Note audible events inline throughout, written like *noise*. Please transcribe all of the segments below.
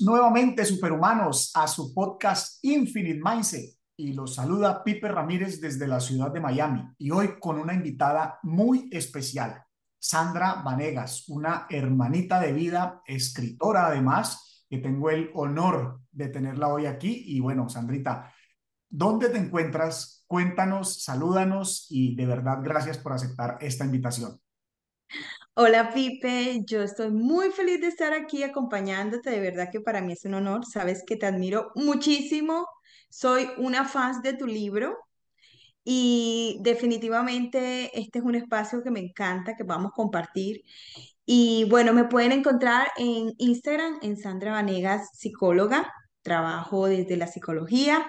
Nuevamente, superhumanos, a su podcast Infinite Mindset. Y los saluda Pipe Ramírez desde la ciudad de Miami. Y hoy con una invitada muy especial, Sandra Vanegas, una hermanita de vida, escritora además, que tengo el honor de tenerla hoy aquí. Y bueno, Sandrita, ¿dónde te encuentras? Cuéntanos, salúdanos y de verdad gracias por aceptar esta invitación. Hola Pipe, yo estoy muy feliz de estar aquí acompañándote, de verdad que para mí es un honor, sabes que te admiro muchísimo, soy una fan de tu libro y definitivamente este es un espacio que me encanta, que vamos a compartir. Y bueno, me pueden encontrar en Instagram, en Sandra Vanegas, psicóloga, trabajo desde la psicología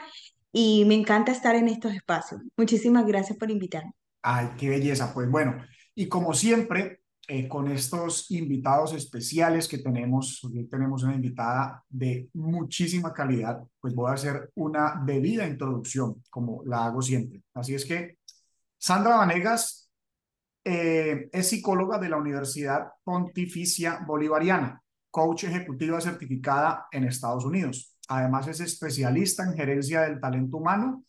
y me encanta estar en estos espacios. Muchísimas gracias por invitarme. Ay, qué belleza. Pues bueno, y como siempre, eh, con estos invitados especiales que tenemos. Hoy tenemos una invitada de muchísima calidad, pues voy a hacer una debida introducción, como la hago siempre. Así es que Sandra Vanegas eh, es psicóloga de la Universidad Pontificia Bolivariana, coach ejecutiva certificada en Estados Unidos. Además es especialista en gerencia del talento humano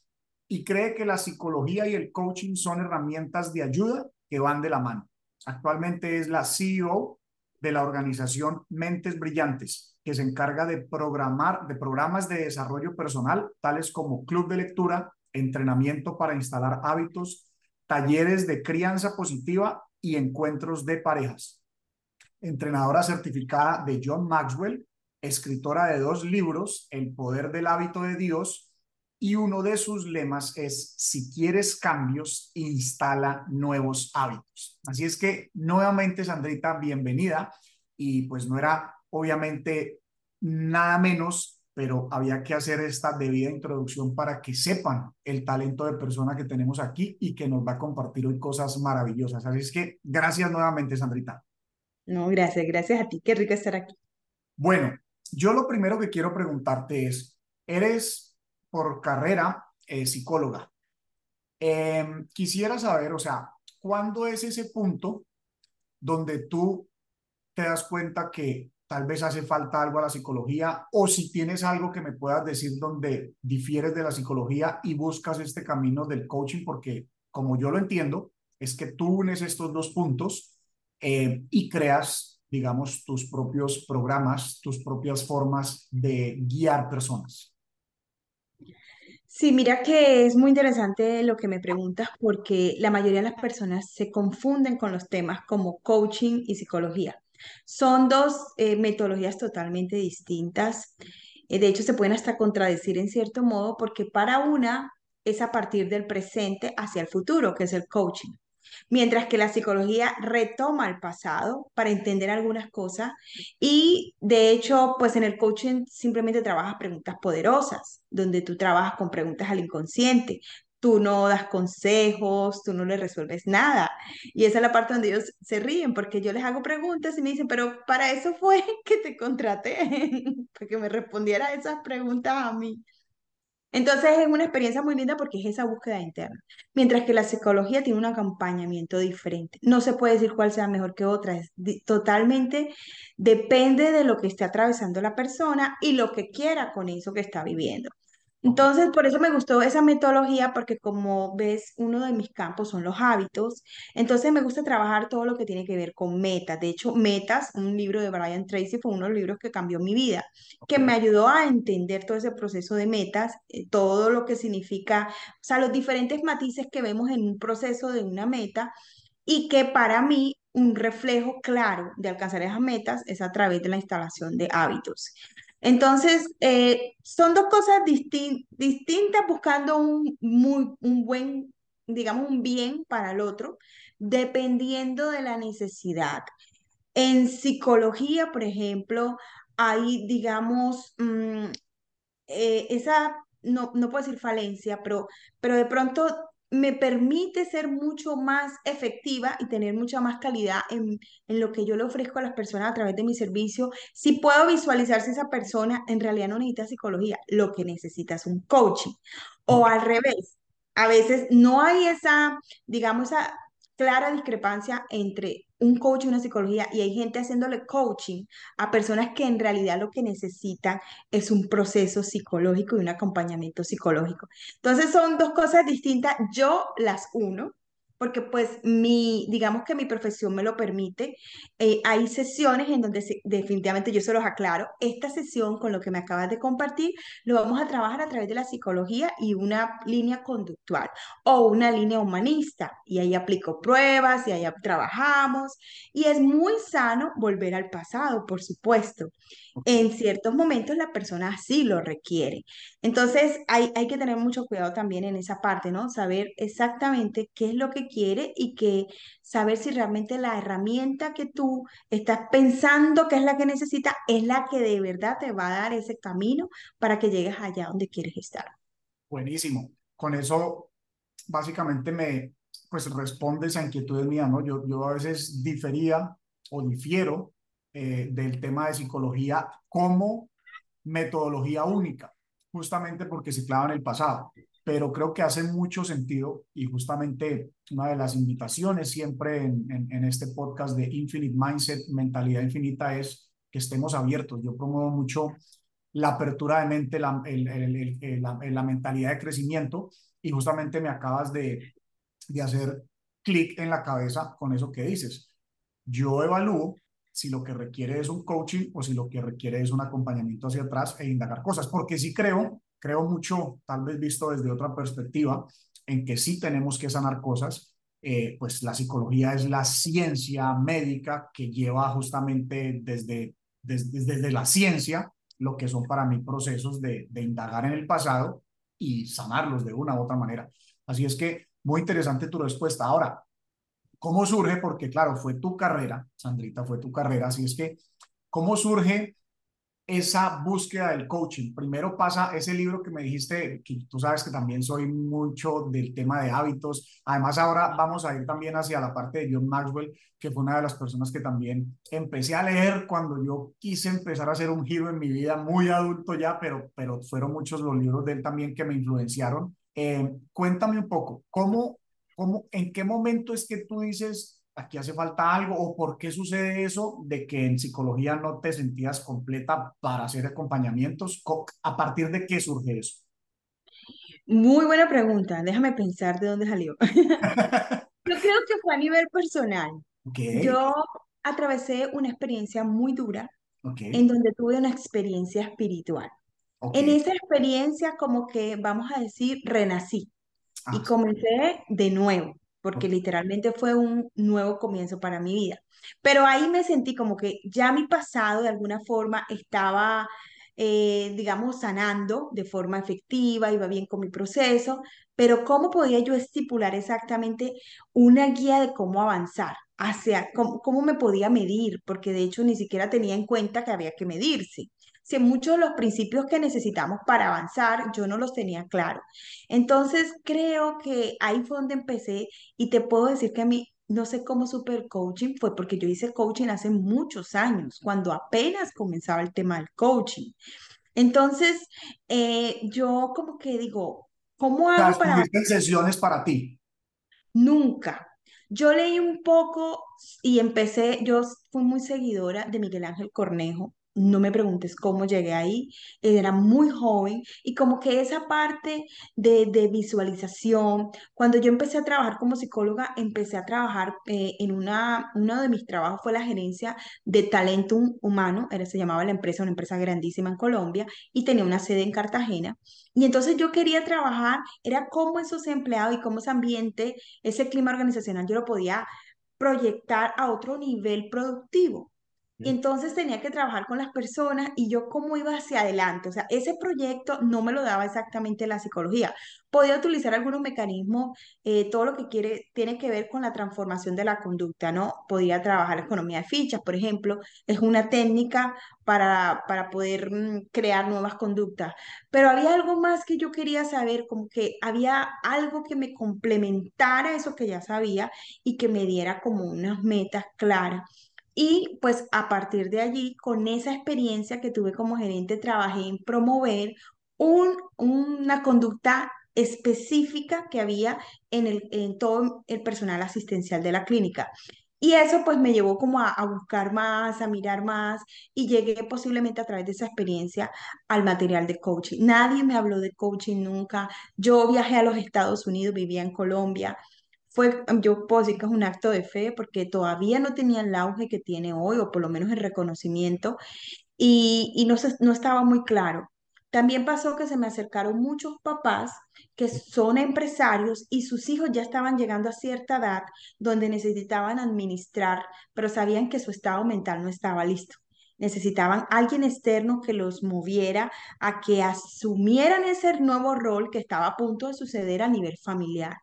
y cree que la psicología y el coaching son herramientas de ayuda que van de la mano. Actualmente es la CEO de la organización Mentes Brillantes, que se encarga de programar, de programas de desarrollo personal, tales como club de lectura, entrenamiento para instalar hábitos, talleres de crianza positiva y encuentros de parejas. Entrenadora certificada de John Maxwell, escritora de dos libros, El poder del hábito de Dios y uno de sus lemas es, si quieres cambios, instala nuevos hábitos. Así es que nuevamente, Sandrita, bienvenida. Y pues no era obviamente nada menos, pero había que hacer esta debida introducción para que sepan el talento de persona que tenemos aquí y que nos va a compartir hoy cosas maravillosas. Así es que gracias nuevamente, Sandrita. No, gracias, gracias a ti. Qué rico estar aquí. Bueno, yo lo primero que quiero preguntarte es, ¿eres por carrera eh, psicóloga. Em, quisiera saber, o sea, ¿cuándo es ese punto donde tú te das cuenta que tal vez hace falta algo a la psicología o si tienes algo que me puedas decir donde difieres de la psicología y buscas este camino del coaching? Porque como yo lo entiendo, es que tú unes estos dos puntos eh, y creas, digamos, tus propios programas, tus propias formas de guiar personas. Sí, mira que es muy interesante lo que me preguntas porque la mayoría de las personas se confunden con los temas como coaching y psicología. Son dos eh, metodologías totalmente distintas. Eh, de hecho, se pueden hasta contradecir en cierto modo porque para una es a partir del presente hacia el futuro, que es el coaching mientras que la psicología retoma el pasado para entender algunas cosas y de hecho, pues en el coaching simplemente trabajas preguntas poderosas, donde tú trabajas con preguntas al inconsciente. Tú no das consejos, tú no le resuelves nada. Y esa es la parte donde ellos se ríen, porque yo les hago preguntas y me dicen, pero para eso fue *laughs* que te contraté, *laughs* para que me respondiera esas preguntas a mí. Entonces es una experiencia muy linda porque es esa búsqueda interna, mientras que la psicología tiene un acompañamiento diferente. No se puede decir cuál sea mejor que otra, es totalmente depende de lo que esté atravesando la persona y lo que quiera con eso que está viviendo. Entonces, por eso me gustó esa metodología, porque como ves, uno de mis campos son los hábitos. Entonces, me gusta trabajar todo lo que tiene que ver con metas. De hecho, Metas, un libro de Brian Tracy, fue uno de los libros que cambió mi vida, que me ayudó a entender todo ese proceso de metas, eh, todo lo que significa, o sea, los diferentes matices que vemos en un proceso de una meta y que para mí un reflejo claro de alcanzar esas metas es a través de la instalación de hábitos. Entonces, eh, son dos cosas distintas buscando un, muy, un buen, digamos, un bien para el otro, dependiendo de la necesidad. En psicología, por ejemplo, hay, digamos, mm, eh, esa, no, no puedo decir falencia, pero, pero de pronto me permite ser mucho más efectiva y tener mucha más calidad en, lo que yo le ofrezco a las personas a través de mi servicio. Si puedo visualizar si esa persona en realidad no necesita psicología, lo que necesita es un coaching. O al revés, a veces no hay esa, digamos, esa clara discrepancia entre un coach una psicología y hay gente haciéndole coaching a personas que en realidad lo que necesitan es un proceso psicológico y un acompañamiento psicológico. Entonces son dos cosas distintas, yo las uno porque pues mi, digamos que mi profesión me lo permite. Eh, hay sesiones en donde definitivamente yo se los aclaro. Esta sesión con lo que me acabas de compartir lo vamos a trabajar a través de la psicología y una línea conductual o una línea humanista. Y ahí aplico pruebas y ahí trabajamos. Y es muy sano volver al pasado, por supuesto. En ciertos momentos la persona así lo requiere. Entonces hay, hay que tener mucho cuidado también en esa parte, ¿no? Saber exactamente qué es lo que quiere y que saber si realmente la herramienta que tú estás pensando que es la que necesita es la que de verdad te va a dar ese camino para que llegues allá donde quieres estar. Buenísimo. Con eso básicamente me pues responde esa inquietud mía, ¿no? Yo, yo a veces difería o difiero eh, del tema de psicología como metodología única, justamente porque se clava en el pasado. Pero creo que hace mucho sentido y justamente una de las invitaciones siempre en, en, este podcast de Infinite Mindset, Mentalidad Infinita, es que estemos abiertos. Yo promuevo mucho la apertura de mente, la, la, la mentalidad de crecimiento y justamente me acabas de, de hacer clic en la cabeza con eso que dices. Yo evalúo si lo que requiere es un coaching o si lo que requiere es un acompañamiento hacia atrás e indagar cosas, porque sí creo, creo mucho, tal vez visto desde otra perspectiva, en que sí tenemos que sanar cosas, eh, pues la psicología es la ciencia médica que lleva justamente desde, desde, desde la ciencia lo que son para mí procesos de, de indagar en el pasado y sanarlos de una u otra manera. Así es que muy interesante tu respuesta. Ahora, ¿Cómo surge? Porque claro, fue tu carrera, Sandrita, fue tu carrera, así es que, ¿cómo surge esa búsqueda del coaching? Primero pasa ese libro que me dijiste, que tú sabes que también soy mucho del tema de hábitos. Además, ahora vamos a ir también hacia la parte de John Maxwell, que fue una de las personas que también empecé a leer cuando yo quise empezar a hacer un giro en mi vida, muy adulto ya, pero, pero fueron muchos los libros de él también que me influenciaron. Eh, cuéntame un poco, ¿cómo ¿Cómo, ¿En qué momento es que tú dices, aquí hace falta algo o por qué sucede eso de que en psicología no te sentías completa para hacer acompañamientos? ¿A partir de qué surge eso? Muy buena pregunta. Déjame pensar de dónde salió. *laughs* Yo creo que fue a nivel personal. Yo atravesé una experiencia muy dura en donde tuve una experiencia espiritual. En esa experiencia como que, vamos a decir, renací. Y ah. comencé de nuevo, porque literalmente fue un nuevo comienzo para mi vida. Pero ahí me sentí como que ya mi pasado de alguna forma estaba, eh, digamos, sanando de forma efectiva, iba bien con mi proceso, pero ¿cómo podía yo estipular exactamente una guía de cómo avanzar? Hacia cómo, cómo me podía medir, porque de hecho ni siquiera tenía en cuenta que había que medirse si muchos de los principios que necesitamos para avanzar yo no los tenía claro. Entonces creo que ahí fue donde empecé y te puedo decir que a mí no sé cómo super coaching fue porque yo hice coaching hace muchos años, cuando apenas comenzaba el tema del coaching. Entonces, eh, yo como que digo, ¿cómo hago para... sesiones para ti? Nunca. Yo leí un poco y empecé, yo fui muy seguidora de Miguel Ángel Cornejo, no me preguntes cómo llegué ahí, era muy joven y como que esa parte de, visualización, cuando yo empecé a trabajar como psicóloga, empecé a trabajar eh, en una, uno de mis trabajos fue la gerencia de talento humano, era, se llamaba la empresa, una empresa grandísima en Colombia y tenía una sede en Cartagena. Y entonces yo quería trabajar, era cómo esos empleados y cómo ese ambiente, ese clima organizacional, yo lo podía proyectar a otro nivel productivo. Y entonces tenía que trabajar con las personas y yo cómo iba hacia adelante. O sea, ese proyecto no me lo daba exactamente la psicología. Podía utilizar algunos mecanismos, eh, todo lo que quiere, tiene que ver con la transformación de la conducta, ¿no? Podía trabajar la economía de fichas, por ejemplo, es una técnica para, para poder mm, crear nuevas conductas. Pero había algo más que yo quería saber, como que había algo que me complementara eso que ya sabía y que me diera como unas metas claras. Y pues a partir de allí, con esa experiencia que tuve como gerente, trabajé en promover un, una conducta específica que había en, el, en todo el personal asistencial de la clínica. Y eso pues me llevó como a, a, buscar más, a mirar más y llegué posiblemente a través de esa experiencia al material de coaching. Nadie me habló de coaching nunca. Yo viajé a los Estados Unidos, vivía en Colombia. Fue, yo puedo decir que es un acto de fe porque todavía no tenía el auge que tiene hoy o por lo menos el reconocimiento y, y no, se- no estaba muy claro. También pasó que se me acercaron muchos papás que son empresarios y sus hijos ya estaban llegando a cierta edad donde necesitaban administrar, pero sabían que su estado mental no estaba listo. Necesitaban alguien externo que los moviera a que asumieran ese nuevo rol que estaba a punto de suceder a nivel familiar.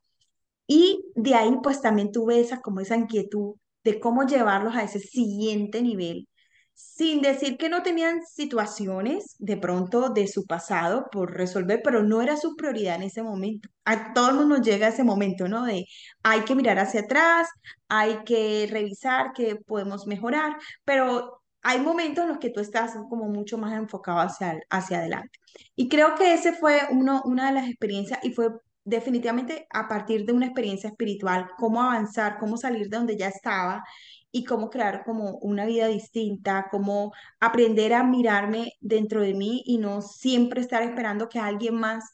Y de ahí pues también tuve esa como esa inquietud de cómo llevarlos a ese siguiente nivel, sin decir que no tenían situaciones de pronto de su pasado por resolver, pero no era su prioridad en ese momento. A todo el mundo llega ese momento, ¿no? De hay que mirar hacia atrás, hay que revisar qué podemos mejorar, pero hay momentos en los que tú estás como mucho más enfocado hacia, hacia adelante. Y creo que ese fue uno, una de las experiencias y fue definitivamente a partir de una experiencia espiritual, cómo avanzar, cómo salir de donde ya estaba y cómo crear como una vida distinta, cómo aprender a mirarme dentro de mí y no siempre estar esperando que alguien más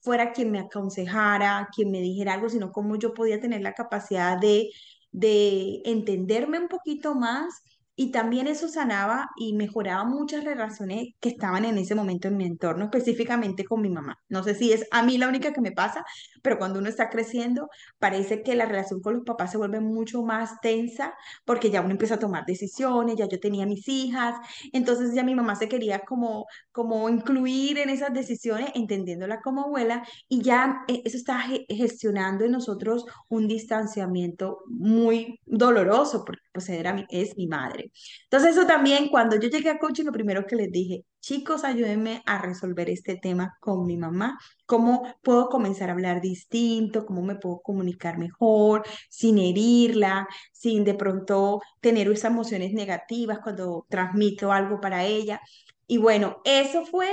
fuera quien me aconsejara, quien me dijera algo, sino cómo yo podía tener la capacidad de, de entenderme un poquito más. Y también eso sanaba y mejoraba muchas relaciones que estaban en ese momento en mi entorno, específicamente con mi mamá. No sé si es a mí la única que me pasa, pero cuando uno está creciendo, parece que la relación con los papás se vuelve mucho más tensa porque ya uno empieza a tomar decisiones, ya yo tenía mis hijas, entonces ya mi mamá se quería como, como incluir en esas decisiones, entendiéndola como abuela, y ya eh, eso está ge- gestionando en nosotros un distanciamiento muy doloroso, pues es mi madre. Entonces eso también, cuando yo llegué a coaching, lo primero que les dije, chicos, ayúdenme a resolver este tema con mi mamá cómo puedo comenzar a hablar distinto, cómo me puedo comunicar mejor, sin herirla, sin de pronto tener esas emociones negativas cuando transmito algo para ella. Y bueno, eso fue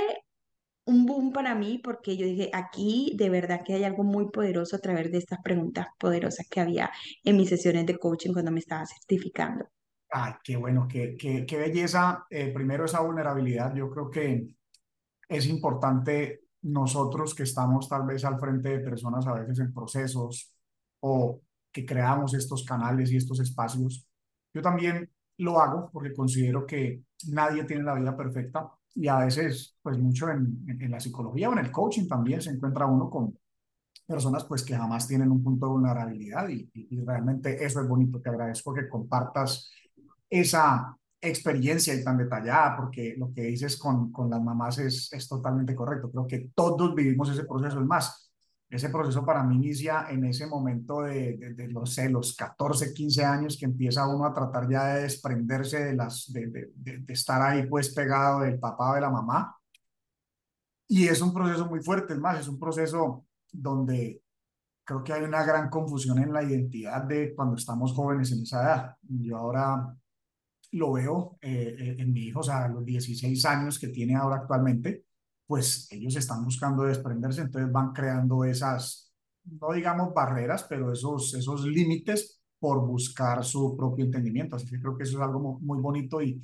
un boom para mí porque yo dije, aquí de verdad que hay algo muy poderoso a través de estas preguntas poderosas que había en mis sesiones de coaching cuando me estaba certificando. Ay, qué bueno, qué, qué, qué belleza. Eh, primero esa vulnerabilidad. Yo creo que es importante nosotros que estamos tal vez al frente de personas a veces en procesos o que creamos estos canales y estos espacios. Yo también lo hago porque considero que nadie tiene la vida perfecta y a veces, pues mucho en, en, la psicología o en el coaching también se encuentra uno con personas pues que jamás tienen un punto de vulnerabilidad y, y, y realmente eso es bonito. Te agradezco que compartas esa experiencia y tan detallada, porque lo que dices con, con las mamás es, es totalmente correcto. Creo que todos vivimos ese proceso. Es más, ese proceso para mí inicia en ese momento de, de, de los, sé, los 14, 15 años que empieza uno a tratar ya de desprenderse de, las, de estar ahí pues pegado del papá o de la mamá. Y es un proceso muy fuerte, es más, es un proceso donde creo que hay una gran confusión en la identidad de cuando estamos jóvenes en esa edad. Yo ahora lo veo eh, eh, en mi hijo, o sea, a los 16 años que tiene ahora actualmente, pues ellos están buscando desprenderse, entonces van creando esas, no digamos barreras, pero esos, esos límites por buscar su propio entendimiento. Así que creo que eso es algo muy, bonito y,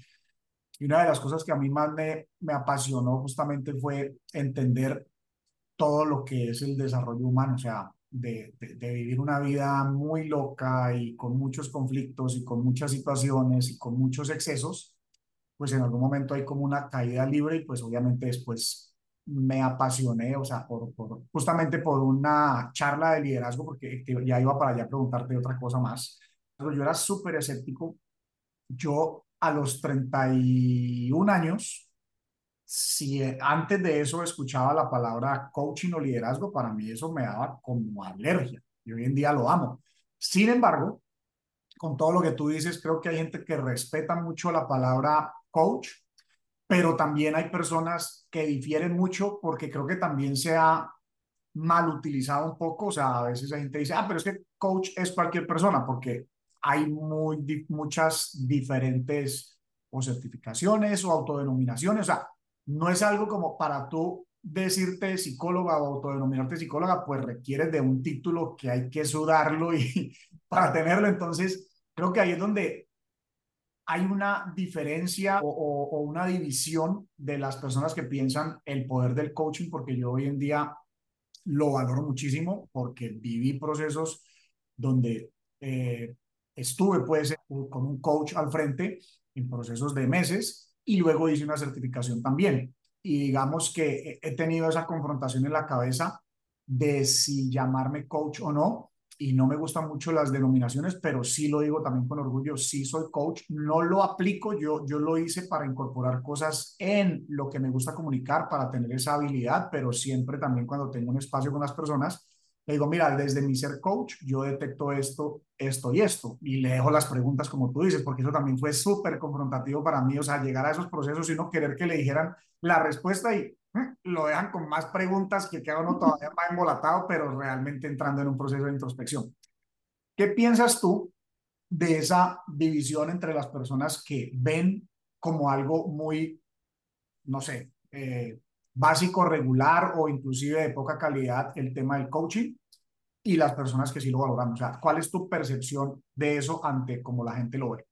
y, una de las cosas que a mí más me, me apasionó justamente fue entender todo lo que es el desarrollo humano, o sea, de, de, de, vivir una vida muy loca y con muchos conflictos y con muchas situaciones y con muchos excesos, pues en algún momento hay como una caída libre y pues obviamente después me apasioné, o sea, por, justamente por una charla de liderazgo, porque ya iba para allá a preguntarte otra cosa más. Pero yo era súper escéptico. Yo a los 31 años si antes de eso escuchaba la palabra coaching o liderazgo, para mí eso me daba como alergia. Y hoy en día lo amo. Sin embargo, con todo lo que tú dices, creo que hay gente que respeta mucho la palabra coach, pero también hay personas que difieren mucho porque creo que también se ha mal utilizado un poco. O sea, a veces la gente dice, ah, pero es que coach es cualquier persona, porque hay muy, muchas diferentes o certificaciones o autodenominaciones. O sea, no es algo como para tú decirte psicóloga o autodenominarte psicóloga, pues requieres de un título que hay que sudarlo y *laughs* para tenerlo. Entonces, Creo que ahí es donde hay una diferencia o, una división de las personas que piensan el poder del coaching, porque yo hoy en día lo valoro muchísimo porque viví procesos donde eh, estuve pues con un coach al frente en procesos de meses y luego hice una certificación también. Y digamos que he tenido esa confrontación en la cabeza de si llamarme coach o no y no me gustan mucho las denominaciones, pero sí lo digo también con orgullo, sí soy coach, no lo aplico, yo, yo lo hice para incorporar cosas en lo que me gusta comunicar, para tener esa habilidad, pero siempre también cuando tengo un espacio con las personas, le digo, mira, desde mi ser coach, yo detecto esto, esto y esto, y le dejo las preguntas como tú dices, porque eso también fue súper confrontativo para mí, o sea, llegar a esos procesos y no querer que le dijeran la respuesta y lo dejan con más preguntas que queda uno todavía más embolatado, pero realmente entrando en un proceso de introspección. ¿Qué piensas tú de esa división entre las personas que ven como algo muy, no sé, eh, básico, regular o inclusive de poca calidad el tema del coaching y las personas que sí lo valoran? O sea, ¿cuál es tu percepción de eso ante cómo la gente lo ve?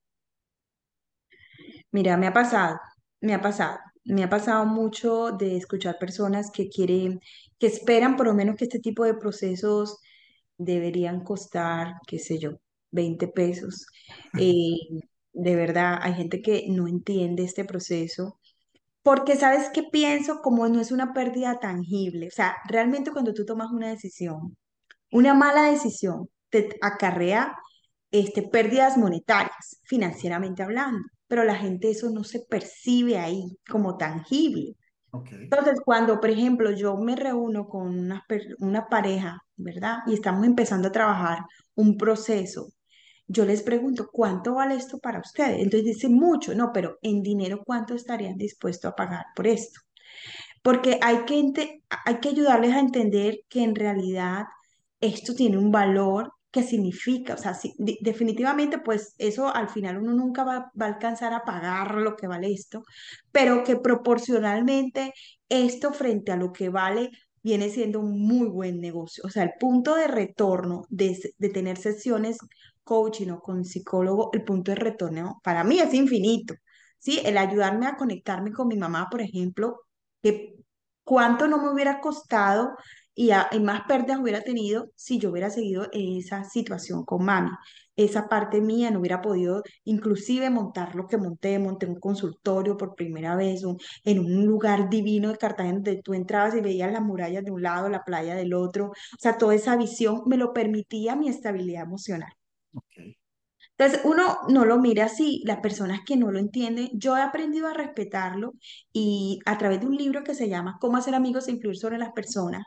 Mira, me ha pasado, me ha pasado me ha pasado mucho de escuchar personas que quieren, que esperan por lo menos que este tipo de procesos deberían costar, qué sé yo, 20 pesos. Eh, de verdad, hay gente que no entiende este proceso. Porque sabes qué pienso, como no es una pérdida tangible. O sea, realmente cuando tú tomas una decisión, una mala decisión, te acarrea este, pérdidas monetarias, financieramente hablando pero la gente eso no se percibe ahí como tangible. Okay. Entonces, cuando, por ejemplo, yo me reúno con una, una pareja, ¿verdad? Y estamos empezando a trabajar un proceso, yo les pregunto, ¿cuánto vale esto para ustedes? Entonces dicen mucho, no, pero en dinero, ¿cuánto estarían dispuestos a pagar por esto? Porque hay que, hay que ayudarles a entender que en realidad esto tiene un valor qué significa. O sea, definitivamente, pues eso al final uno nunca va, a alcanzar a pagar lo que vale esto, pero que proporcionalmente esto frente a lo que vale viene siendo un muy buen negocio. O sea, el punto de retorno de, de tener sesiones coaching o con psicólogo, el punto de retorno para mí es infinito. ¿sí? El ayudarme a conectarme con mi mamá, por ejemplo, que cuánto no me hubiera costado y, más pérdidas hubiera tenido si yo hubiera seguido esa situación con mami. Esa parte mía no hubiera podido inclusive montar lo que monté, monté un consultorio por primera vez en un lugar divino de Cartagena donde tú entrabas y veías las murallas de un lado, la playa del otro. O sea, toda esa visión me lo permitía mi estabilidad emocional. Okay. Entonces, uno no lo mira así, las personas que no lo entienden, yo he aprendido a respetarlo y a través de un libro que se llama Cómo hacer amigos e influir sobre las personas,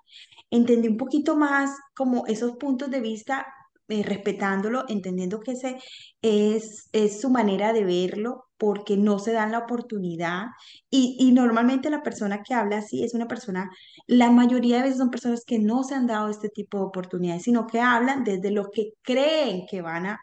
entendí un poquito más como esos puntos de vista, eh, respetándolo, entendiendo que ese es, es su manera de verlo porque no se dan la oportunidad y, y normalmente la persona que habla así es una persona, la mayoría de veces son personas que no se han dado este tipo de oportunidades, sino que hablan desde lo que creen que van a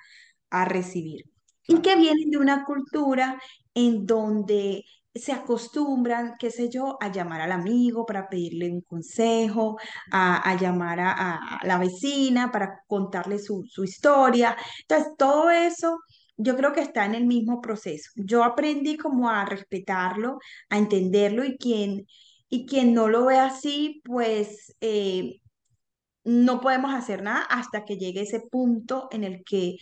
a recibir. Y que vienen de una cultura en donde se acostumbran, qué sé yo, a llamar al amigo para pedirle un consejo, a, llamar a, la vecina para contarle su, historia. Entonces, todo eso yo creo que está en el mismo proceso. Yo aprendí como a respetarlo, a entenderlo y quien, y no lo ve así, pues eh, no podemos hacer nada hasta que llegue ese punto en el que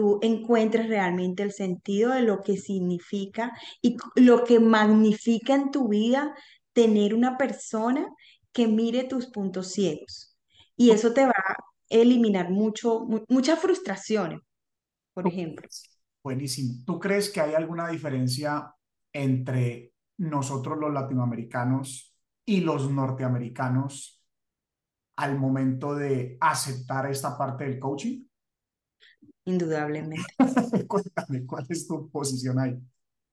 tú encuentres realmente el sentido de lo que significa y lo que magnifica en tu vida tener una persona que mire tus puntos ciegos. Y eso te va a eliminar mucho, muchas frustraciones, por ejemplo. Buenísimo. ¿Tú crees que hay alguna diferencia entre nosotros los latinoamericanos y los norteamericanos al momento de aceptar esta parte del coaching? Indudablemente. *laughs* Cuéntame, ¿cuál es tu posición ahí?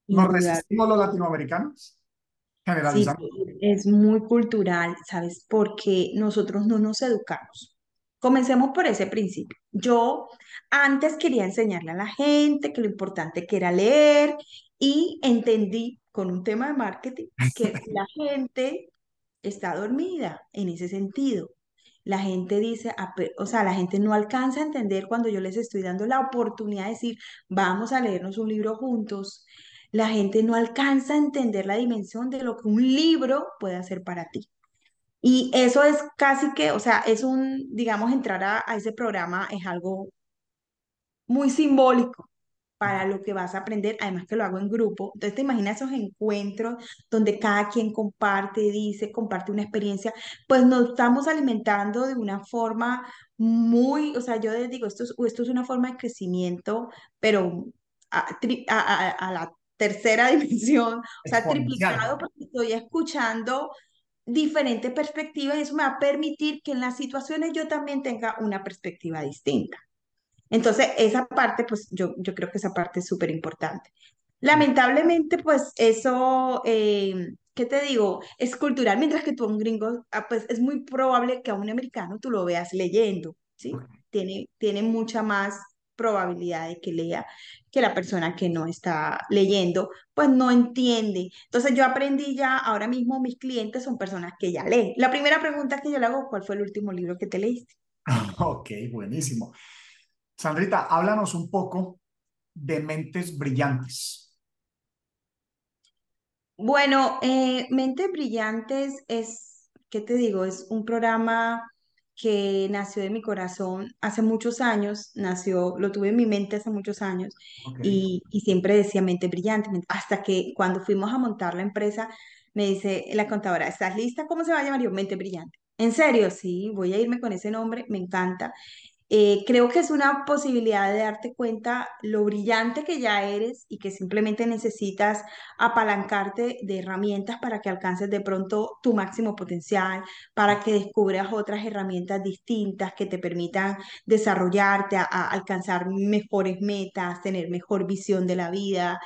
¿Nos resistimos los latinoamericanos? Generalizando. Sí, es muy cultural, ¿sabes? Porque nosotros no nos educamos. Comencemos por ese principio. Yo antes quería enseñarle a la gente que lo importante que era leer y entendí con un tema de marketing que la *laughs* gente está dormida en ese sentido. La gente dice, o sea, la gente no alcanza a entender cuando yo les estoy dando la oportunidad de decir, vamos a leernos un libro juntos. La gente no alcanza a entender la dimensión de lo que un libro puede hacer para ti. Y eso es casi que, o sea, es un, digamos, entrar a, a ese programa es algo muy simbólico para lo que vas a aprender, además que lo hago en grupo. Entonces te imaginas esos encuentros donde cada quien comparte, dice, comparte una experiencia, pues nos estamos alimentando de una forma muy, o sea, yo les digo, esto es, esto es una forma de crecimiento, pero a, a, a la tercera *laughs* dimensión, o sea, triplicado porque estoy escuchando diferentes perspectivas y eso me va a permitir que en las situaciones yo también tenga una perspectiva distinta. Entonces, esa parte, pues yo, yo creo que esa parte es súper importante. Lamentablemente, pues eso, eh, ¿qué te digo? Es cultural, mientras que tú a un gringo, ah, pues es muy probable que a un americano tú lo veas leyendo, ¿sí? Tiene, tiene mucha más probabilidad de que lea que la persona que no está leyendo, pues no entiende. Entonces yo aprendí ya, ahora mismo mis clientes son personas que ya leen. La primera pregunta que yo le hago, ¿cuál fue el último libro que te leíste? *laughs* Ok, buenísimo. Sandrita, háblanos un poco de Mentes Brillantes. Bueno, eh, Mentes Brillantes es, ¿qué te digo? Es un programa que nació de mi corazón hace muchos años, nació, lo tuve en mi mente hace muchos años y, y, siempre decía mente brillante, hasta que cuando fuimos a montar la empresa, me dice la contadora, ¿estás lista? ¿Cómo se va a llamar? Yo, mente brillante. En serio, sí, voy a irme con ese nombre, me encanta. Eh, creo que es una posibilidad de darte cuenta lo brillante que ya eres y que simplemente necesitas apalancarte de herramientas para que alcances de pronto tu máximo potencial, para que descubras otras herramientas distintas que te permitan desarrollarte, a, alcanzar mejores metas, tener mejor visión de la vida.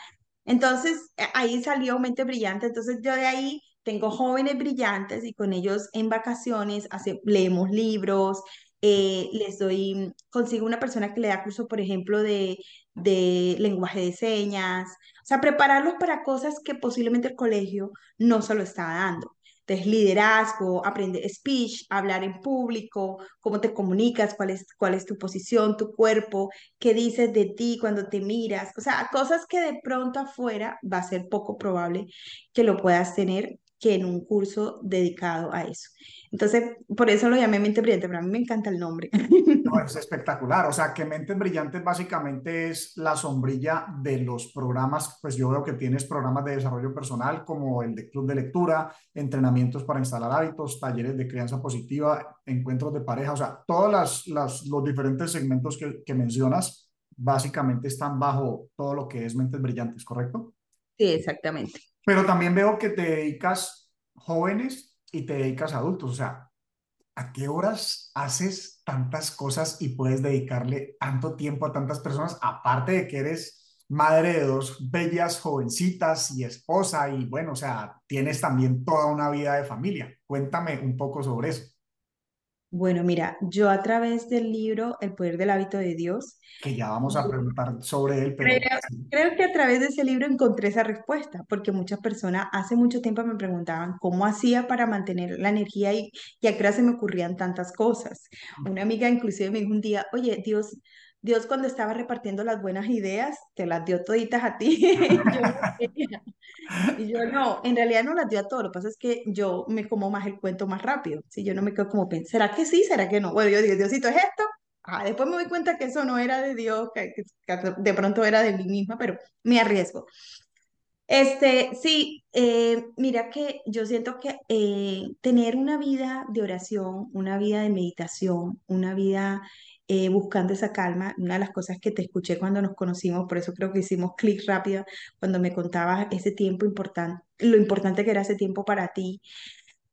Entonces, eh, ahí salió Mente Brillante. Entonces, yo de ahí tengo jóvenes brillantes y con ellos en vacaciones hace, leemos libros, eh, les doy, consigo una persona que le da curso, por ejemplo, de, de lenguaje de señas, o sea, prepararlos para cosas que posiblemente el colegio no se lo está dando. Entonces, liderazgo, aprender speech, hablar en público, cómo te comunicas, cuál es, cuál es tu posición, tu cuerpo, qué dices de ti cuando te miras, o sea, cosas que de pronto afuera va a ser poco probable que lo puedas tener que en un curso dedicado a eso. Entonces, por eso lo llamé Mente Brillante, pero a mí me encanta el nombre. *laughs* No, es espectacular. O sea, que Mentes Brillantes básicamente es la sombrilla de los programas, pues yo veo que tienes programas de desarrollo personal como el de Club de Lectura, entrenamientos para instalar hábitos, talleres de crianza positiva, encuentros de pareja, o sea, todos las, las, los diferentes segmentos que, que mencionas básicamente están bajo todo lo que es Mentes Brillantes, ¿correcto? Sí, exactamente. Pero también veo que te dedicas jóvenes y te dedicas adultos. O sea, ¿a qué horas haces tantas cosas y puedes dedicarle tanto tiempo a tantas personas? Aparte de que eres madre de dos bellas jovencitas y esposa y bueno, o sea, tienes también toda una vida de familia. Cuéntame un poco sobre eso. Bueno, mira, yo a través del libro El poder del hábito de Dios, que ya vamos a preguntar sobre él, pero creo, que a través de ese libro encontré esa respuesta, porque muchas personas hace mucho tiempo me preguntaban cómo hacía para mantener la energía y, y a qué hora se me ocurrían tantas cosas. Una amiga inclusive me dijo un día, oye, Dios, Dios cuando estaba repartiendo las buenas ideas, te las dio toditas a ti. *laughs* *laughs* y yo no, en realidad no las dio a todos. Lo que pasa es que yo me como más el cuento más rápido. Si yo no me quedo como, ¿será que sí? ¿Será que no? Bueno, yo digo, Diosito, ¿es esto? Ah, después me doy cuenta que eso no era de Dios, que, de pronto era de mí misma, pero me arriesgo. Este, sí, eh, mira que yo siento que eh, tener una vida de oración, una vida de meditación, una vida eh, buscando esa calma. Una de las cosas que te escuché cuando nos conocimos, por eso creo que hicimos clic rápido cuando me contabas ese tiempo importante, lo importante que era ese tiempo para ti.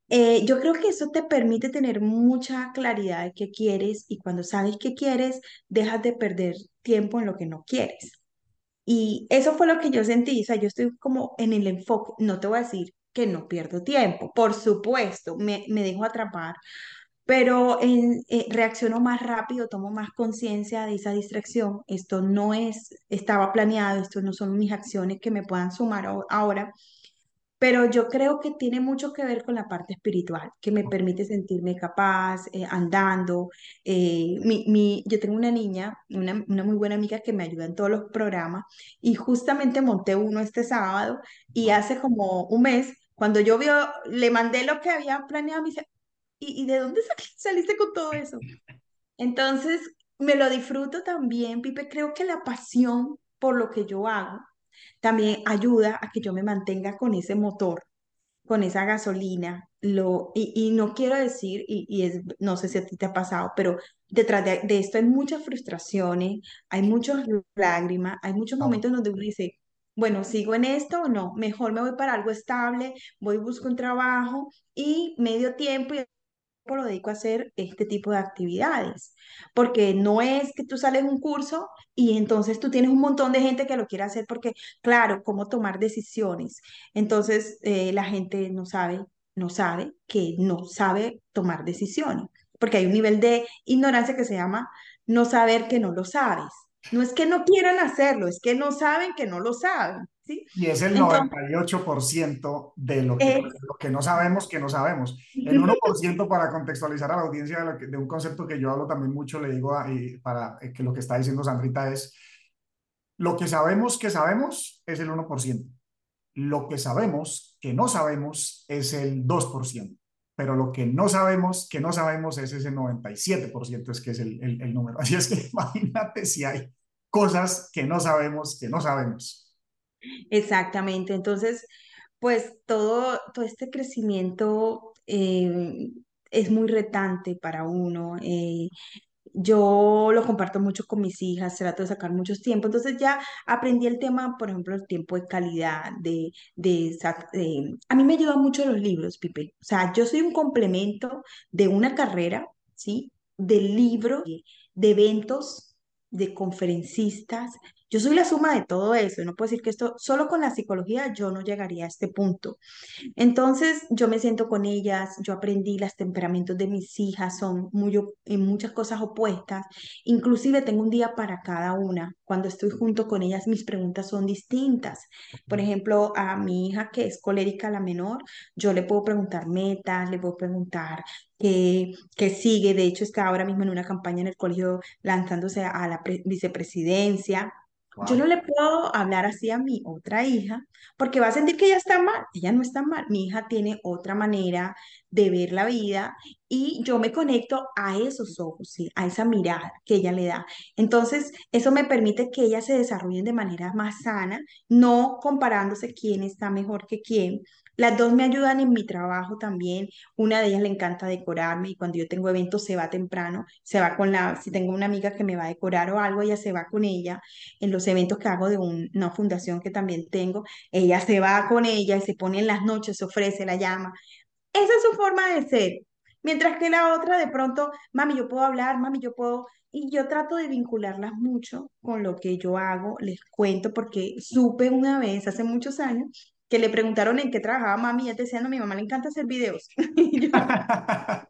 Eh, yo creo que eso te permite tener mucha claridad de qué quieres y cuando sabes qué quieres, dejas de perder tiempo en lo que no quieres. Y eso fue lo que yo sentí, o sea, yo estoy como en el enfoque, no te voy a decir que no pierdo tiempo, por supuesto, me, me dejo atrapar pero en, eh, reacciono más rápido, tomo más conciencia de esa distracción. Esto no es, estaba planeado, esto no son mis acciones que me puedan sumar ahora. pero yo creo que tiene mucho que ver con la parte espiritual, que me permite sentirme capaz, eh, andando. eh, mi, mi- yo tengo una niña, una, una muy buena amiga que me ayuda en todos los programas y justamente monté uno este sábado y hace como un mes, cuando yo vio, le mandé lo que había planeado, me dice, ¿y, y de dónde *laughs* sal- saliste con todo eso? Entonces, me lo disfruto también, Pipe. Creo que la pasión por lo que yo hago también ayuda a que yo me mantenga con ese motor, con esa gasolina. Lo, y, y no quiero decir, y, y es, no sé si a ti te ha pasado, pero detrás de, de esto hay muchas frustraciones, hay muchas lágrimas, hay muchos momentos donde uno dice, bueno, ¿sigo en esto o no? Mejor me voy para algo estable, voy y busco un trabajo y medio tiempo y lo dedico a hacer este tipo de actividades, porque no es que tú sales un curso y entonces tú tienes un montón de gente que lo quiere hacer porque, claro, cómo tomar decisiones. Entonces, eh, la gente no sabe, no sabe que no sabe tomar decisiones, porque hay un nivel de ignorancia que se llama no saber que no lo sabes. No es que no quieran hacerlo, es que no saben que no lo saben, ¿sí? Y es el Entonces, 98% de lo que, es... lo que no sabemos que no sabemos. El 1% para contextualizar a la audiencia de, lo que- de un concepto que yo hablo también mucho, le digo a- para eh, que lo que está diciendo Sandrita es, lo que sabemos que sabemos es el 1%. Lo que sabemos que no sabemos es el 2%. Pero lo que no sabemos que no sabemos es ese 97%, es que es el, el, el número. Así es que *laughs* imagínate si hay cosas que no sabemos que no sabemos. Exactamente. Entonces, pues todo, todo este crecimiento eh, es muy retante para uno. eh, yo lo comparto mucho con mis hijas, trato de sacar muchos tiempos. Entonces ya aprendí el tema, por ejemplo, el tiempo de calidad, de, de, de- A mí me ayudan mucho los libros, Pipe. O sea, yo soy un complemento de una carrera, ¿sí? De libros, de eventos, de conferencistas. Yo soy la suma de todo eso. No puedo decir que esto, solo con la psicología yo no llegaría a este punto. Entonces yo me siento con ellas, yo aprendí los temperamentos de mis hijas, son muy, en muchas cosas opuestas, inclusive tengo un día para cada una. Cuando estoy junto con ellas, mis preguntas son distintas. Por ejemplo, a mi hija que es colérica, la menor, yo le puedo preguntar metas, le puedo preguntar qué, qué sigue. De hecho, está ahora mismo en una campaña en el colegio lanzándose a la pre- Yo no le puedo hablar así a mi otra hija porque va a sentir que ella está mal. Ella no está mal. Mi hija tiene otra manera de ver la vida y yo me conecto a esos ojos, ¿sí? A esa mirada que ella le da. Entonces, eso me permite que ellas se desarrollen de manera más sana, no comparándose quién está mejor que quién. Las dos me ayudan en mi trabajo también. Una de ellas le encanta decorarme y cuando yo tengo eventos se va temprano, se va con la, si tengo una amiga que me va a decorar o algo, ella se va con ella en los eventos que hago de un- una fundación que también tengo ella se va con ella y se pone en las noches, se ofrece, la llama. Esa es su forma de ser. Mientras que la otra de pronto, mami, yo puedo hablar, mami, yo puedo... Y yo trato de vincularlas mucho con lo que yo hago, les cuento, porque supe una vez, hace muchos años, que le preguntaron en qué trabajaba mami, y ella decía, no, a mi mamá le encanta hacer videos. *laughs* Yo, *laughs*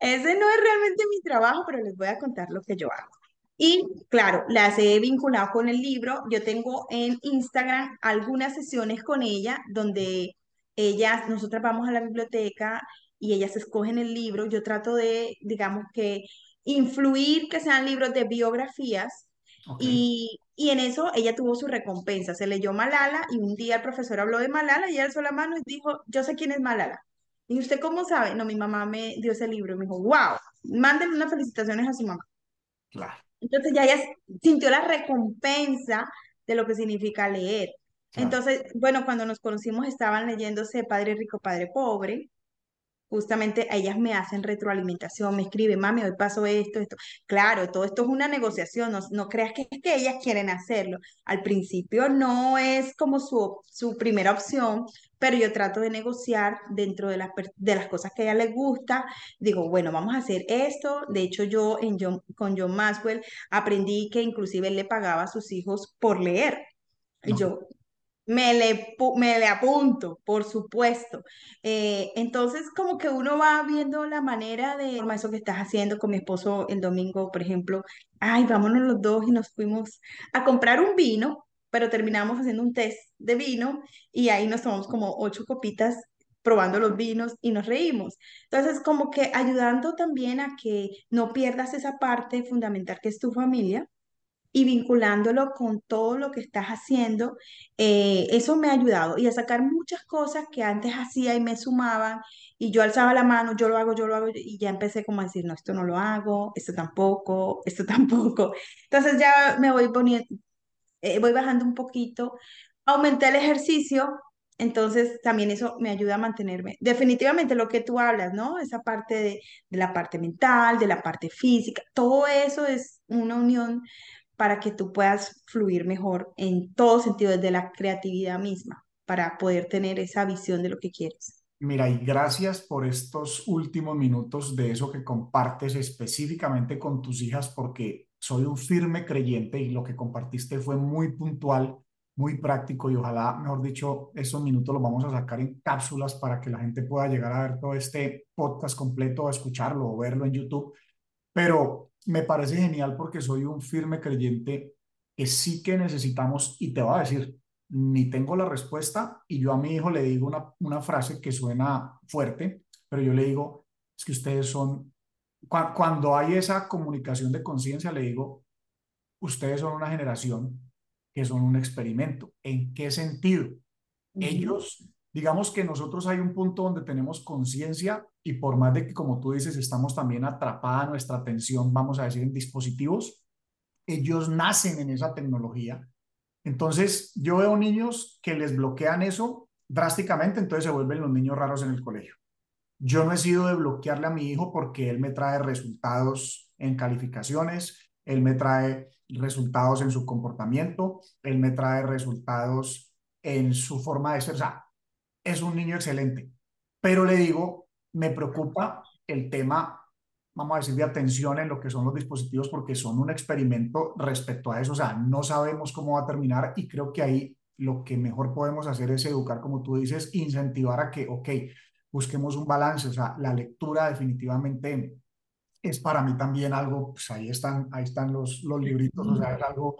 ese no es realmente mi trabajo, pero les voy a contar lo que yo hago. Y claro, las he vinculado con el libro. Yo tengo en Instagram algunas sesiones con ella donde ellas, nosotras vamos a la biblioteca y ellas escogen el libro. Yo trato de, digamos que, influir que sean libros de biografías Ok, y, y en eso ella tuvo su recompensa. Se leyó Malala y un día el profesor habló de Malala y ella alzó la mano y dijo, yo sé quién es Malala. ¿Y usted cómo sabe? No, mi mamá me dio ese libro y me dijo, wow, mándenle unas felicitaciones a su mamá. claro, Entonces ya ella sintió la recompensa de lo que significa leer. claro. Entonces, bueno, cuando nos conocimos estaban leyéndose Padre Rico, Padre Pobre. Justamente ellas me hacen retroalimentación, me escriben, mami, hoy pasó esto, esto. Claro, todo esto es una negociación, no, no creas que es que ellas quieren hacerlo. Al principio no es como su, su primera opción, pero yo trato de negociar dentro de las, de las cosas que a ella les gusta. Digo, bueno, vamos a hacer esto. De hecho, yo en John- con John Maxwell aprendí que inclusive él le pagaba a sus hijos por leer. Y Ok, yo, me le, me le apunto, por supuesto. Eh, entonces, como que uno va viendo la manera de eso que estás haciendo con mi esposo el domingo, por ejemplo. Ay, vámonos los dos y nos fuimos a comprar un vino. pero terminamos haciendo un test de vino y ahí nos tomamos como ocho copitas probando los vinos y nos reímos. Entonces, como que ayudando también a que no pierdas esa parte fundamental que es tu familia y vinculándolo con todo lo que estás haciendo, eh, eso me ha ayudado y a sacar muchas cosas que antes hacía y me sumaban y yo alzaba la mano, yo lo hago, yo lo hago y ya empecé como a decir, no, esto no lo hago, esto tampoco, esto *laughs* tampoco. Entonces ya me voy poniendo, eh, voy bajando un poquito, aumenté el ejercicio. Entonces, también eso me ayuda a mantenerme. Definitivamente lo que tú hablas, ¿no? Esa parte de, de la parte mental, de la parte física, todo eso es una unión para que tú puedas fluir mejor en todo sentido, desde la creatividad misma, para poder tener esa visión de lo que quieres. Mira, y gracias por estos últimos minutos de eso que compartes específicamente con tus hijas, porque soy un firme creyente y lo que compartiste fue muy puntual, muy práctico y ojalá, mejor dicho, esos minutos los vamos a sacar en cápsulas para que la gente pueda llegar a ver todo este podcast completo, a escucharlo o verlo en YouTube. Pero me parece genial porque soy un firme creyente que sí que necesitamos, y te voy a decir, ni tengo la respuesta, y yo a mi hijo le digo una, una frase que suena fuerte, pero yo le digo, es que ustedes son, cuando hay esa comunicación de conciencia, le digo, ustedes son una generación que son un experimento. ¿En qué sentido? Ellos, digamos que nosotros hay un punto donde tenemos conciencia y por más de que, como tú dices, estamos también atrapada nuestra atención, vamos a decir, en dispositivos, ellos nacen en esa tecnología. Entonces, yo veo niños que les bloquean eso drásticamente, entonces se vuelven los niños raros en el colegio. Yo no he sido de bloquearle a mi hijo porque él me trae resultados en calificaciones, él me trae resultados en su comportamiento, él me trae resultados en su forma de ser. O sea, es un niño excelente, pero le digo, me preocupa el tema, vamos a decir, de atención en lo que son los dispositivos porque son un experimento respecto a eso. O sea, no sabemos cómo va a terminar y creo que ahí lo que mejor podemos hacer es educar, como tú dices, incentivar a que, ok, busquemos un balance. O sea, la lectura definitivamente es para mí también algo, pues ahí están, ahí están los, los libritos, o sea, es algo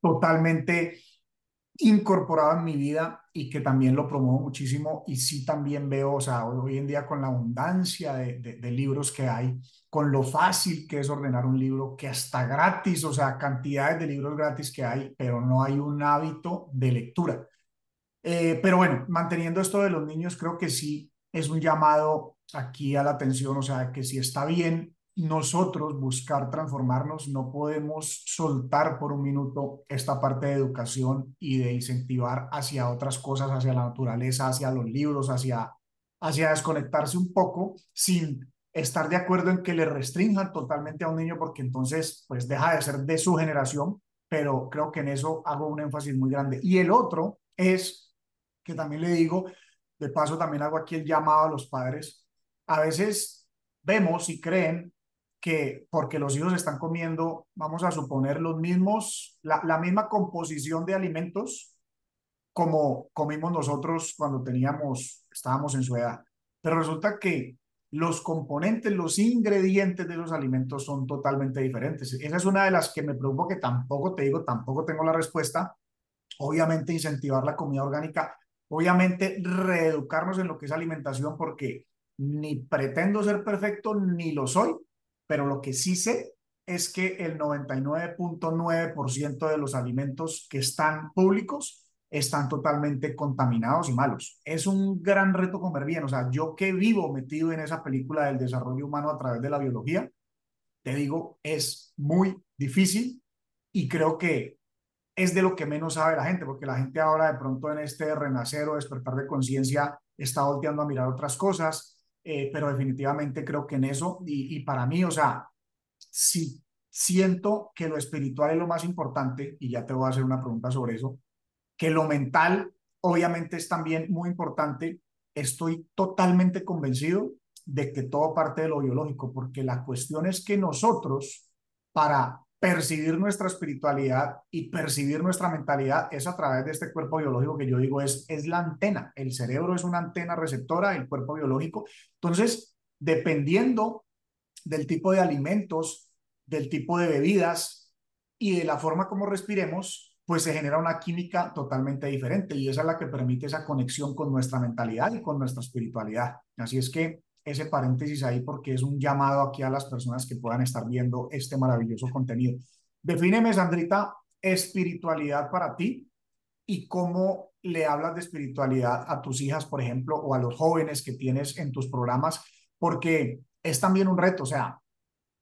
totalmente incorporado en mi vida y que también lo promuevo muchísimo y sí también veo, o sea, hoy en día con la abundancia de, libros que hay, con lo fácil que es ordenar un libro, que hasta gratis, o sea, cantidades de libros gratis que hay, pero no hay un hábito de lectura. Eh, pero bueno, manteniendo esto de los niños, creo que sí es un llamado aquí a la atención, o sea, que si está bien nosotros buscar transformarnos, no podemos soltar por un minuto esta parte de educación y de incentivar hacia otras cosas, hacia la naturaleza, hacia los libros, hacia, hacia desconectarse un poco sin estar de acuerdo en que le restrinjan totalmente a un niño porque entonces pues deja de ser de su generación, pero creo que en eso hago un énfasis muy grande. Y el otro es que también le digo, de paso también hago aquí el llamado a los padres, a veces vemos y creen que porque los hijos están comiendo, vamos a suponer, los mismos, la, la misma composición de alimentos como comimos nosotros cuando teníamos, estábamos en su edad. Pero resulta que los componentes, los ingredientes de los alimentos son totalmente diferentes. Esa es una de las que me preocupa que tampoco te digo, tampoco tengo la respuesta. Obviamente incentivar la comida orgánica, obviamente reeducarnos en lo que es alimentación porque ni pretendo ser perfecto ni lo soy, pero lo que sí sé es que el 99.9% de los alimentos que están públicos están totalmente contaminados y malos. Es un gran reto comer bien. O sea, yo que vivo metido en esa película del desarrollo humano a través de la biología, te digo, es muy difícil y creo que es de lo que menos sabe la gente, porque la gente ahora de pronto en este renacer o despertar de conciencia está volteando a mirar otras cosas, eh, pero definitivamente creo que en eso, y, y para mí, o sea, si siento que lo espiritual es lo más importante, y ya te voy a hacer una pregunta sobre eso, que lo mental obviamente es también muy importante, estoy totalmente convencido de que todo parte de lo biológico, porque la cuestión es que nosotros, para percibir nuestra espiritualidad y percibir nuestra mentalidad es a través de este cuerpo biológico que yo digo es, es la antena. El cerebro es una antena receptora del cuerpo biológico. Entonces, dependiendo del tipo de alimentos, del tipo de bebidas y de la forma como respiremos, pues se genera una química totalmente diferente y esa es la que permite esa conexión con nuestra mentalidad y con nuestra espiritualidad. Así es que ese paréntesis ahí porque es un llamado aquí a las personas que puedan estar viendo este maravilloso contenido. Defíneme, Sandrita, espiritualidad para ti y cómo le hablas de espiritualidad a tus hijas, por ejemplo, o a los jóvenes que tienes en tus programas, porque es también un reto, o sea,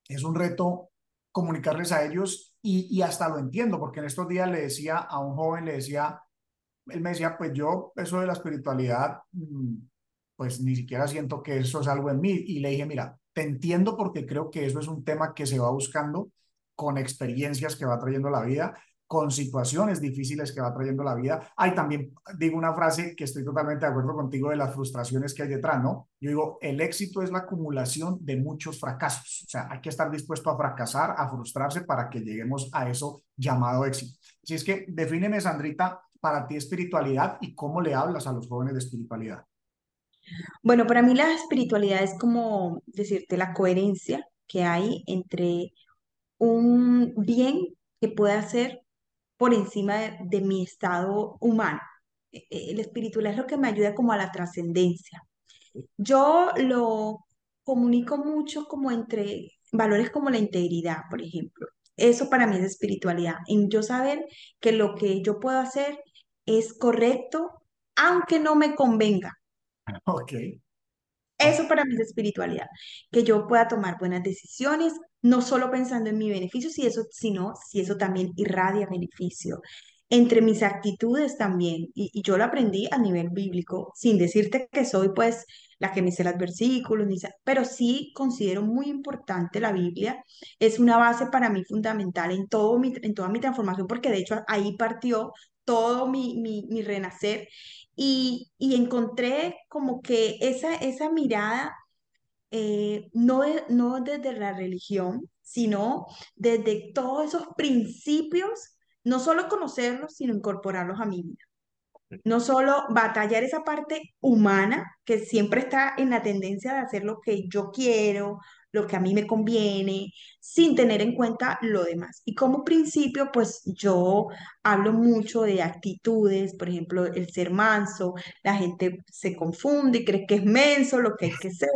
es un reto comunicarles a ellos y, y hasta lo entiendo, porque en estos días le decía a un joven, le decía, él me decía, pues yo, eso de la espiritualidad, mm, pues ni siquiera siento que eso es algo en mí. Y le dije, mira, te entiendo porque creo que eso es un tema que se va buscando con experiencias que va trayendo la vida, con situaciones difíciles que va trayendo la vida. Hay también, digo una frase que estoy totalmente de acuerdo contigo de las frustraciones que hay detrás, ¿no? Yo digo, el éxito es la acumulación de muchos fracasos. O sea, hay que estar dispuesto a fracasar, a frustrarse para que lleguemos a eso llamado éxito. Así es que defíneme, Sandrita, para ti espiritualidad y cómo le hablas a los jóvenes de espiritualidad. Bueno, para mí la espiritualidad es como decirte la coherencia que hay entre un bien que pueda ser por encima de, mi estado humano. E- e- El espiritual es lo que me ayuda como a la trascendencia. Yo lo comunico mucho como entre valores como la integridad, por ejemplo. Eso para mí es espiritualidad, en yo saber que lo que yo puedo hacer es correcto, aunque no me convenga. *laughs* Ok, Eso para mí es espiritualidad, que yo pueda tomar buenas decisiones, no solo pensando en mi beneficio, si eso, sino si eso también irradia beneficio. Entre mis actitudes también, y, yo lo aprendí a nivel bíblico, sin decirte que soy pues la que me sé los versículos, pero sí considero muy importante la Biblia, es una base para mí fundamental en, todo mi, en toda mi transformación, porque de hecho ahí partió todo mi, mi, mi renacer y, y encontré como que esa, esa mirada, eh, no, no desde la religión, sino desde todos esos principios, no solo conocerlos, sino incorporarlos a mi vida. No solo batallar esa parte humana que siempre está en la tendencia de hacer lo que yo quiero, lo que a mí me conviene, sin tener en cuenta lo demás. Y como principio, pues yo hablo mucho de actitudes, por ejemplo, el ser manso, la gente se confunde y cree que es menso lo que hay que ser.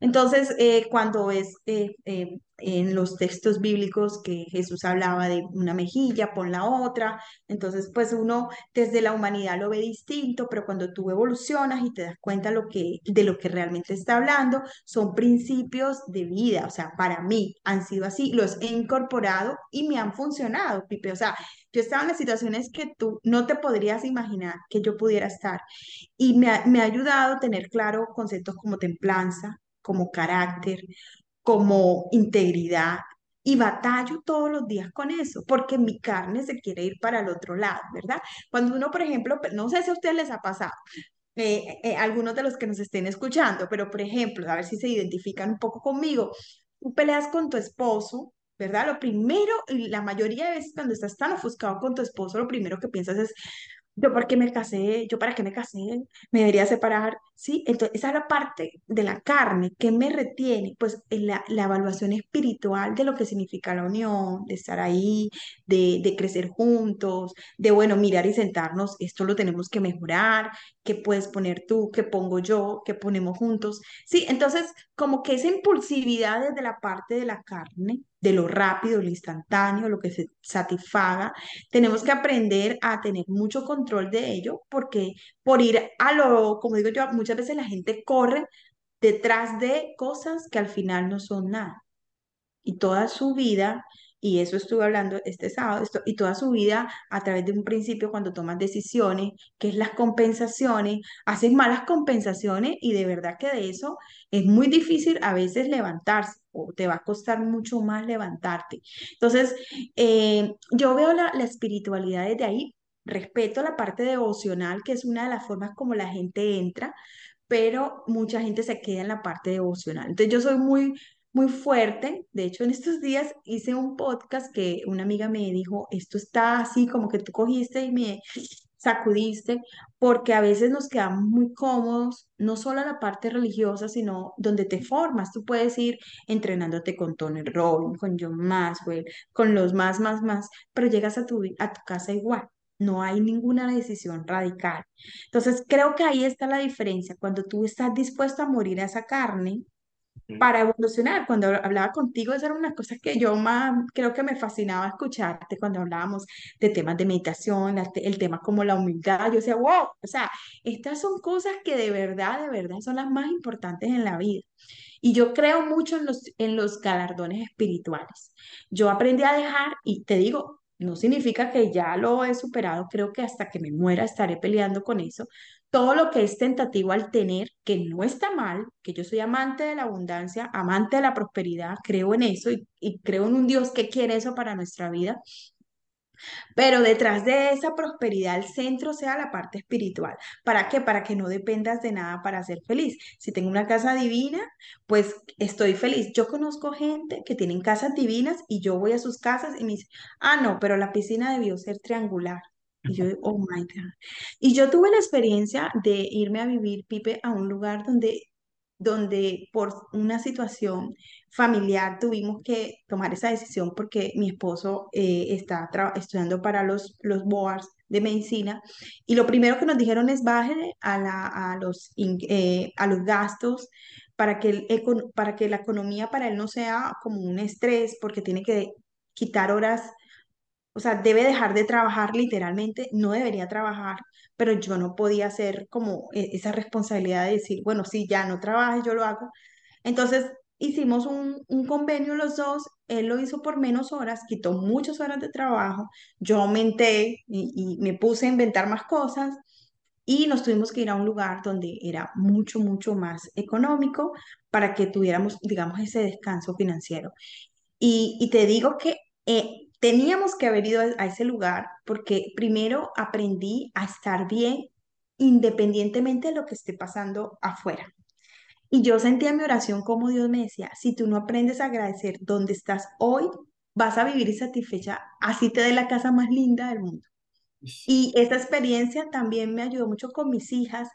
Entonces, eh, cuando es eh, eh, en los textos bíblicos que Jesús hablaba de una mejilla, pon la otra, entonces pues uno desde la humanidad lo ve distinto, pero cuando tú evolucionas y te das cuenta lo que, de lo que realmente está hablando, son principios de vida, o sea, para mí han sido así, los he incorporado y me han funcionado, Pipe, o sea, yo estaba en las situaciones que tú no te podrías imaginar que yo pudiera estar. Y me ha, me ha ayudado a tener claro conceptos como templanza, como carácter, como integridad. Y batallo todos los días con eso, porque mi carne se quiere ir para el otro lado, ¿verdad? Cuando uno, por ejemplo, no sé si a ustedes les ha pasado, eh, eh, algunos de los que nos estén escuchando, pero por ejemplo, a ver si se identifican un poco conmigo, tú peleas con tu esposo, ¿verdad? Lo primero, y la mayoría de veces cuando estás tan ofuscado con tu esposo, lo primero que piensas es, yo por qué me casé, yo para qué me casé, me debería separar, ¿sí? Entonces, esa es la parte de la carne que me retiene, pues la, la evaluación espiritual de lo que significa la unión, de estar ahí, de, de crecer juntos, de, bueno, mirar y sentarnos, esto lo tenemos que mejorar, qué puedes poner tú, qué pongo yo, qué ponemos juntos, ¿sí? Entonces, como que esa impulsividad desde la parte de la carne, de lo rápido, lo instantáneo, lo que se satisfaga, tenemos que aprender a tener mucho control de ello porque por ir a lo, como digo yo, muchas veces la gente corre detrás de cosas que al final no son nada y toda su vida, y eso estuve hablando este sábado, esto, y toda su vida a través de un principio cuando tomas decisiones, que es las compensaciones, haces malas compensaciones y de verdad que de eso es muy difícil a veces levantarse o te va a costar mucho más levantarte. Entonces, eh, yo veo la, la espiritualidad desde ahí. Respeto la parte devocional, que es una de las formas como la gente entra, pero mucha gente se queda en la parte devocional. Entonces yo soy muy, muy fuerte. De hecho, en estos días hice un podcast que una amiga me dijo, esto está así como que tú cogiste y me sacudiste, porque a veces nos quedamos muy cómodos, no solo en la parte religiosa, sino donde te formas. Tú puedes ir entrenándote con Tony Robbins, con John Maxwell, con los más, más, más, pero llegas a tu, a tu casa igual. No hay ninguna decisión radical. Entonces, creo que ahí está la diferencia. Cuando tú estás dispuesto a morir a esa carne, para evolucionar. Cuando hablaba contigo, esas eran unas cosas que yo más creo que me fascinaba escucharte cuando hablábamos de temas de meditación, el tema como la humildad. Yo decía, wow, o sea, estas son cosas que de verdad, de verdad son las más importantes en la vida. Y yo creo mucho en los, en los galardones espirituales. Yo aprendí a dejar, y te digo, no significa que ya lo he superado, creo que hasta que me muera estaré peleando con eso. Todo lo que es tentativo al tener, que no está mal, que yo soy amante de la abundancia, amante de la prosperidad, creo en eso y, y creo en un Dios que quiere eso para nuestra vida, pero detrás de esa prosperidad, el centro sea la parte espiritual. ¿Para qué? Para que no dependas de nada para ser feliz. Si tengo una casa divina, pues estoy feliz. Yo conozco gente que tienen casas divinas y yo voy a sus casas y me dice, ah, no, pero la piscina debió ser triangular. Y yo, oh my God. Y yo tuve la experiencia de irme a vivir, Pipe, a un lugar donde donde por una situación familiar tuvimos que tomar esa decisión porque mi esposo eh, está estudiando para los, los boards de medicina y lo primero que nos dijeron es baje a, la, a, los, eh, a los gastos para que, el para que la economía para él no sea como un estrés porque tiene que quitar horas o sea, debe dejar de trabajar literalmente, no debería trabajar, pero yo no podía hacer como e- esa responsabilidad de decir, bueno, sí, ya no trabajes, yo lo hago. Entonces hicimos un, un convenio los dos, él lo hizo por menos horas, quitó muchas horas de trabajo, yo aumenté y, me puse a inventar más cosas y nos tuvimos que ir a un lugar donde era mucho, mucho más económico para que tuviéramos, digamos, ese descanso financiero. Y, y te digo que eh, teníamos que haber ido a ese lugar porque primero aprendí a estar bien independientemente de lo que esté pasando afuera. Y yo sentía en mi oración como Dios me decía, si tú no aprendes a agradecer donde estás hoy, vas a vivir insatisfecha, así te dé la casa más linda del mundo. Y esta experiencia también me ayudó mucho con mis hijas,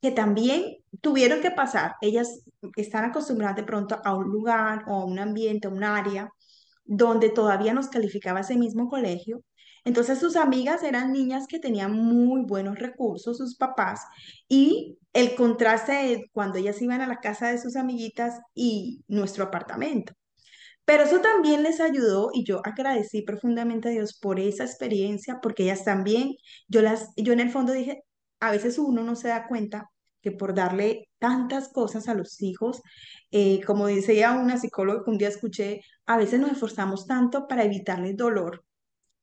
que también tuvieron que pasar. Ellas están acostumbradas de pronto a un lugar o a un ambiente, a un área donde todavía nos calificaba ese mismo colegio. Entonces sus amigas eran niñas que tenían muy buenos recursos, sus papás, y el contraste de cuando ellas iban a la casa de sus amiguitas y nuestro apartamento. Pero eso también les ayudó y yo agradecí profundamente a Dios por esa experiencia, porque ellas también, yo las, yo en el fondo dije, a veces uno no se da cuenta que por darle tantas cosas a los hijos, eh, como decía una psicóloga que un día escuché, a veces nos esforzamos tanto para evitarles dolor,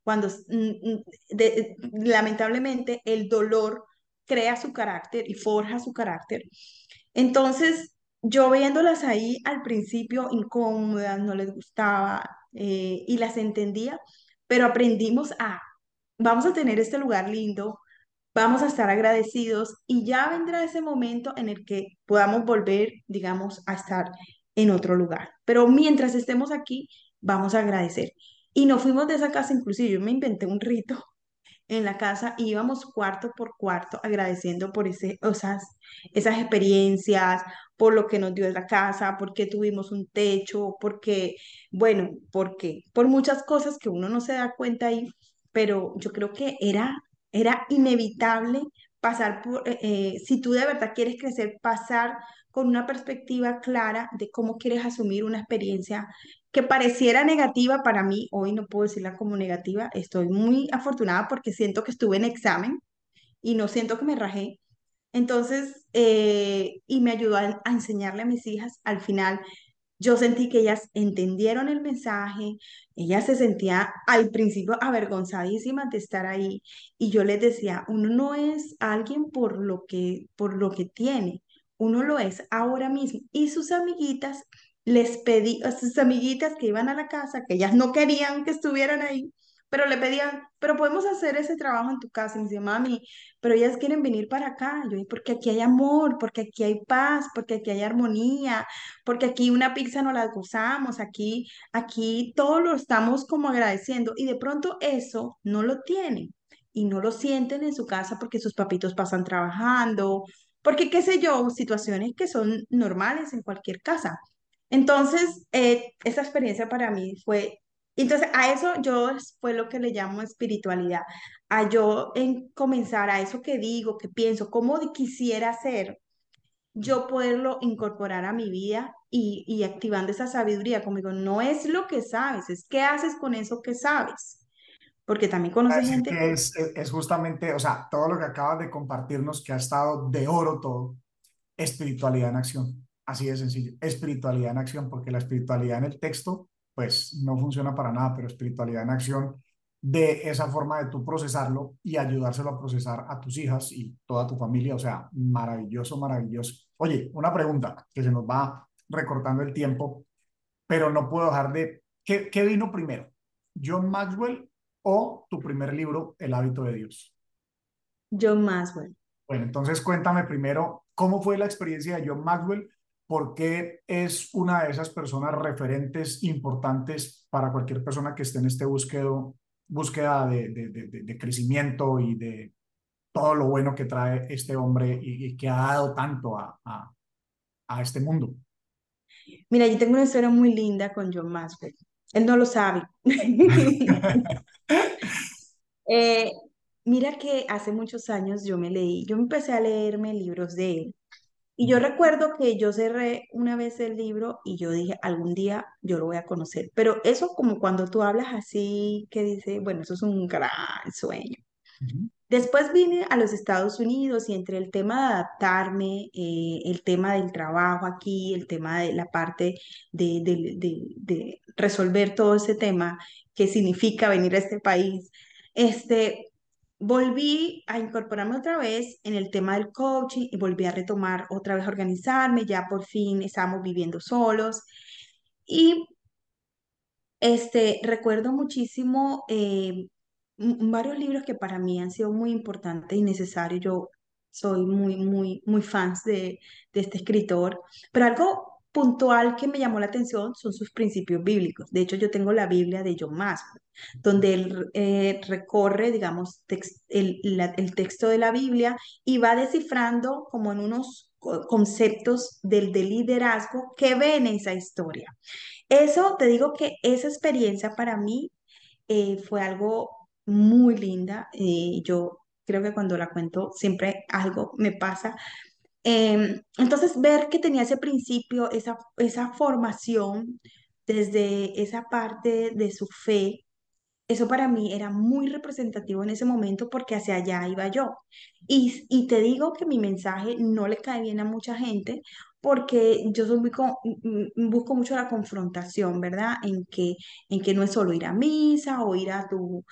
cuando mm, mm, de- lamentablemente el dolor crea su carácter y forja su carácter. Entonces, yo viéndolas ahí al principio incómodas, no les gustaba eh, y las entendía, pero aprendimos a, vamos a tener este lugar lindo, vamos a estar agradecidos y ya vendrá ese momento en el que podamos volver, digamos, a estar en otro lugar. Pero mientras estemos aquí, vamos a agradecer. Y nos fuimos de esa casa, inclusive yo me inventé un rito en la casa íbamos cuarto por cuarto agradeciendo por ese, esas, esas experiencias, por lo que nos dio la casa, porque tuvimos un techo, porque, bueno, porque por muchas cosas que uno no se da cuenta ahí, pero yo creo que era, era inevitable pasar por, eh, eh, si tú de verdad quieres crecer, pasar con una perspectiva clara de cómo quieres asumir una experiencia que pareciera negativa para mí, hoy no puedo decirla como negativa, estoy muy afortunada porque siento que estuve en examen y no siento que me rajé. Entonces, eh, y me ayudó a, enseñarle a mis hijas, al final yo sentí que ellas entendieron el mensaje, ellas se sentían al principio avergonzadísimas de estar ahí y yo les decía, uno no es alguien por lo que, por lo que tiene, uno lo es ahora mismo. Y sus amiguitas, les pedí, a sus amiguitas que iban a la casa, que ellas no querían que estuvieran ahí, pero le pedían, pero podemos hacer ese trabajo en tu casa. Y me decía, mami, pero ellas quieren venir para acá. Yo, porque aquí hay amor, porque aquí hay paz, porque aquí hay armonía porque aquí una pizza no la gozamos, aquí, aquí todo lo estamos como agradeciendo y de pronto eso no lo tienen. y no lo sienten en su casa porque sus papitos pasan trabajando, porque qué sé yo, situaciones que son normales en cualquier casa. Entonces, eh, esa experiencia para mí fue, entonces a eso yo fue lo que le llamo espiritualidad, a yo en comenzar a eso que digo, que pienso, cómo quisiera ser, yo poderlo incorporar a mi vida y, y activando esa sabiduría, como digo, no es lo que sabes, es qué haces con eso que sabes. Porque también a conoce decir gente que es, es es justamente, o sea, todo lo que acabas de compartirnos, que ha estado de oro todo, espiritualidad en acción. Así de sencillo, espiritualidad en acción, porque la espiritualidad en el texto, pues no funciona para nada, pero espiritualidad en acción de esa forma de tú procesarlo y ayudárselo a procesar a tus hijas y toda tu familia. O sea, maravilloso, maravilloso. Oye, una pregunta que se nos va recortando el tiempo, pero no puedo dejar de... ¿Qué, qué vino primero? ¿John Maxwell o tu primer libro, El hábito de Dios? John Maxwell. Bueno, entonces cuéntame primero cómo fue la experiencia de John Maxwell, por qué es una de esas personas referentes importantes para cualquier persona que esté en este búsquedo, búsqueda de, de, de, de crecimiento y de todo lo bueno que trae este hombre y, y que ha dado tanto a, a, a este mundo. Mira, yo tengo una historia muy linda con John Maxwell. Él no lo sabe. *laughs* Eh, mira que hace muchos años yo me leí, yo empecé a leerme libros de él. Y yo recuerdo que yo cerré una vez el libro y yo dije, algún día yo lo voy a conocer. Pero eso como cuando tú hablas así, que dice, bueno, eso es un gran sueño. Después vine a los Estados Unidos y entre el tema de adaptarme, eh, el tema del trabajo aquí, el tema de la parte de, de- de- de resolver todo ese tema que significa venir a este país, este, volví a incorporarme otra vez en el tema del coaching y volví a retomar otra vez organizarme, ya por fin estamos viviendo solos. Y este, recuerdo muchísimo eh, varios libros que para mí han sido muy importantes y necesarios. Yo soy muy, muy, muy fans de, de este escritor, pero algo puntual que me llamó la atención son sus principios bíblicos. De hecho, yo tengo la Biblia de John Maxwell, donde él eh, recorre, digamos, el, el texto de la Biblia y va descifrando como en unos co- conceptos del, del liderazgo que ve en esa historia. Eso, te digo que esa experiencia para mí eh, fue algo muy linda. eh, yo creo que cuando la cuento siempre algo me pasa. Em, entonces, ver que tenía ese principio, esa, esa formación desde esa parte de su fe eso para mí era muy representativo en ese momento porque hacia allá iba yo. Y, y te digo que mi mensaje no le cae bien a mucha gente porque yo busco mucho la confrontación, ¿verdad? En que, en que no es solo ir a misa o ir a tu,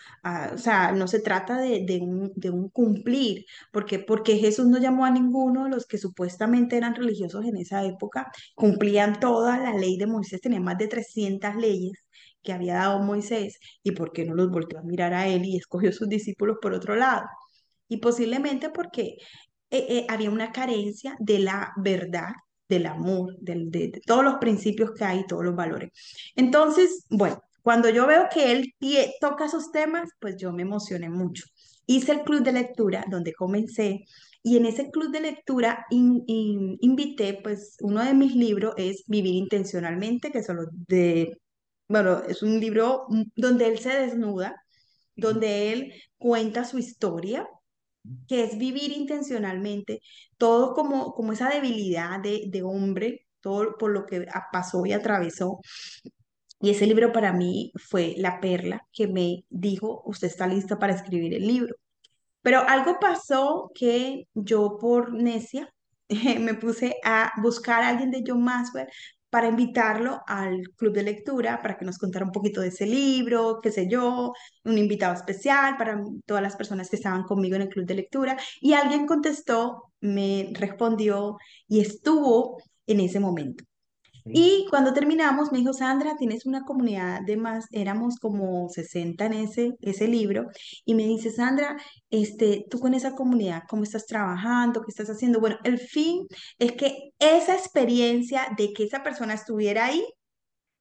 o sea, no se trata de, de un, de un cumplir, porque, porque Jesús no llamó a ninguno de los que supuestamente eran religiosos en esa época, cumplían toda la ley de Moisés, tenía más de 300 leyes que había dado Moisés y por qué no los volvió a mirar a él y escogió sus discípulos por otro lado. Y posiblemente porque eh, eh, había una carencia de la verdad, del amor, del, de, todos los principios que hay, todos los valores. Entonces, bueno, cuando yo veo que él toca esos temas, pues yo me emocioné mucho. Hice el club de lectura donde comencé y en ese club de lectura in- invité, pues uno de mis libros es Vivir intencionalmente, que son los de, bueno, es un libro donde él se desnuda, donde él cuenta su historia que es vivir intencionalmente, todo como, como esa debilidad de, de hombre, todo por lo que pasó y atravesó. Y ese libro para mí fue la perla que me dijo, usted está lista para escribir el libro. Pero algo pasó que yo por necia *laughs* me puse a buscar a alguien de John Maxwell para invitarlo al club de lectura, para que nos contara un poquito de ese libro, qué sé yo, un invitado especial para todas las personas que estaban conmigo en el club de lectura. Y alguien contestó, me respondió y estuvo en ese momento. Y cuando terminamos, me dijo, Sandra, tienes una comunidad de más, éramos como 60 en ese, ese libro, y me dice, Sandra, este, tú con esa comunidad, ¿cómo estás trabajando? ¿Qué estás haciendo? Bueno, el fin es que esa experiencia de que esa persona estuviera ahí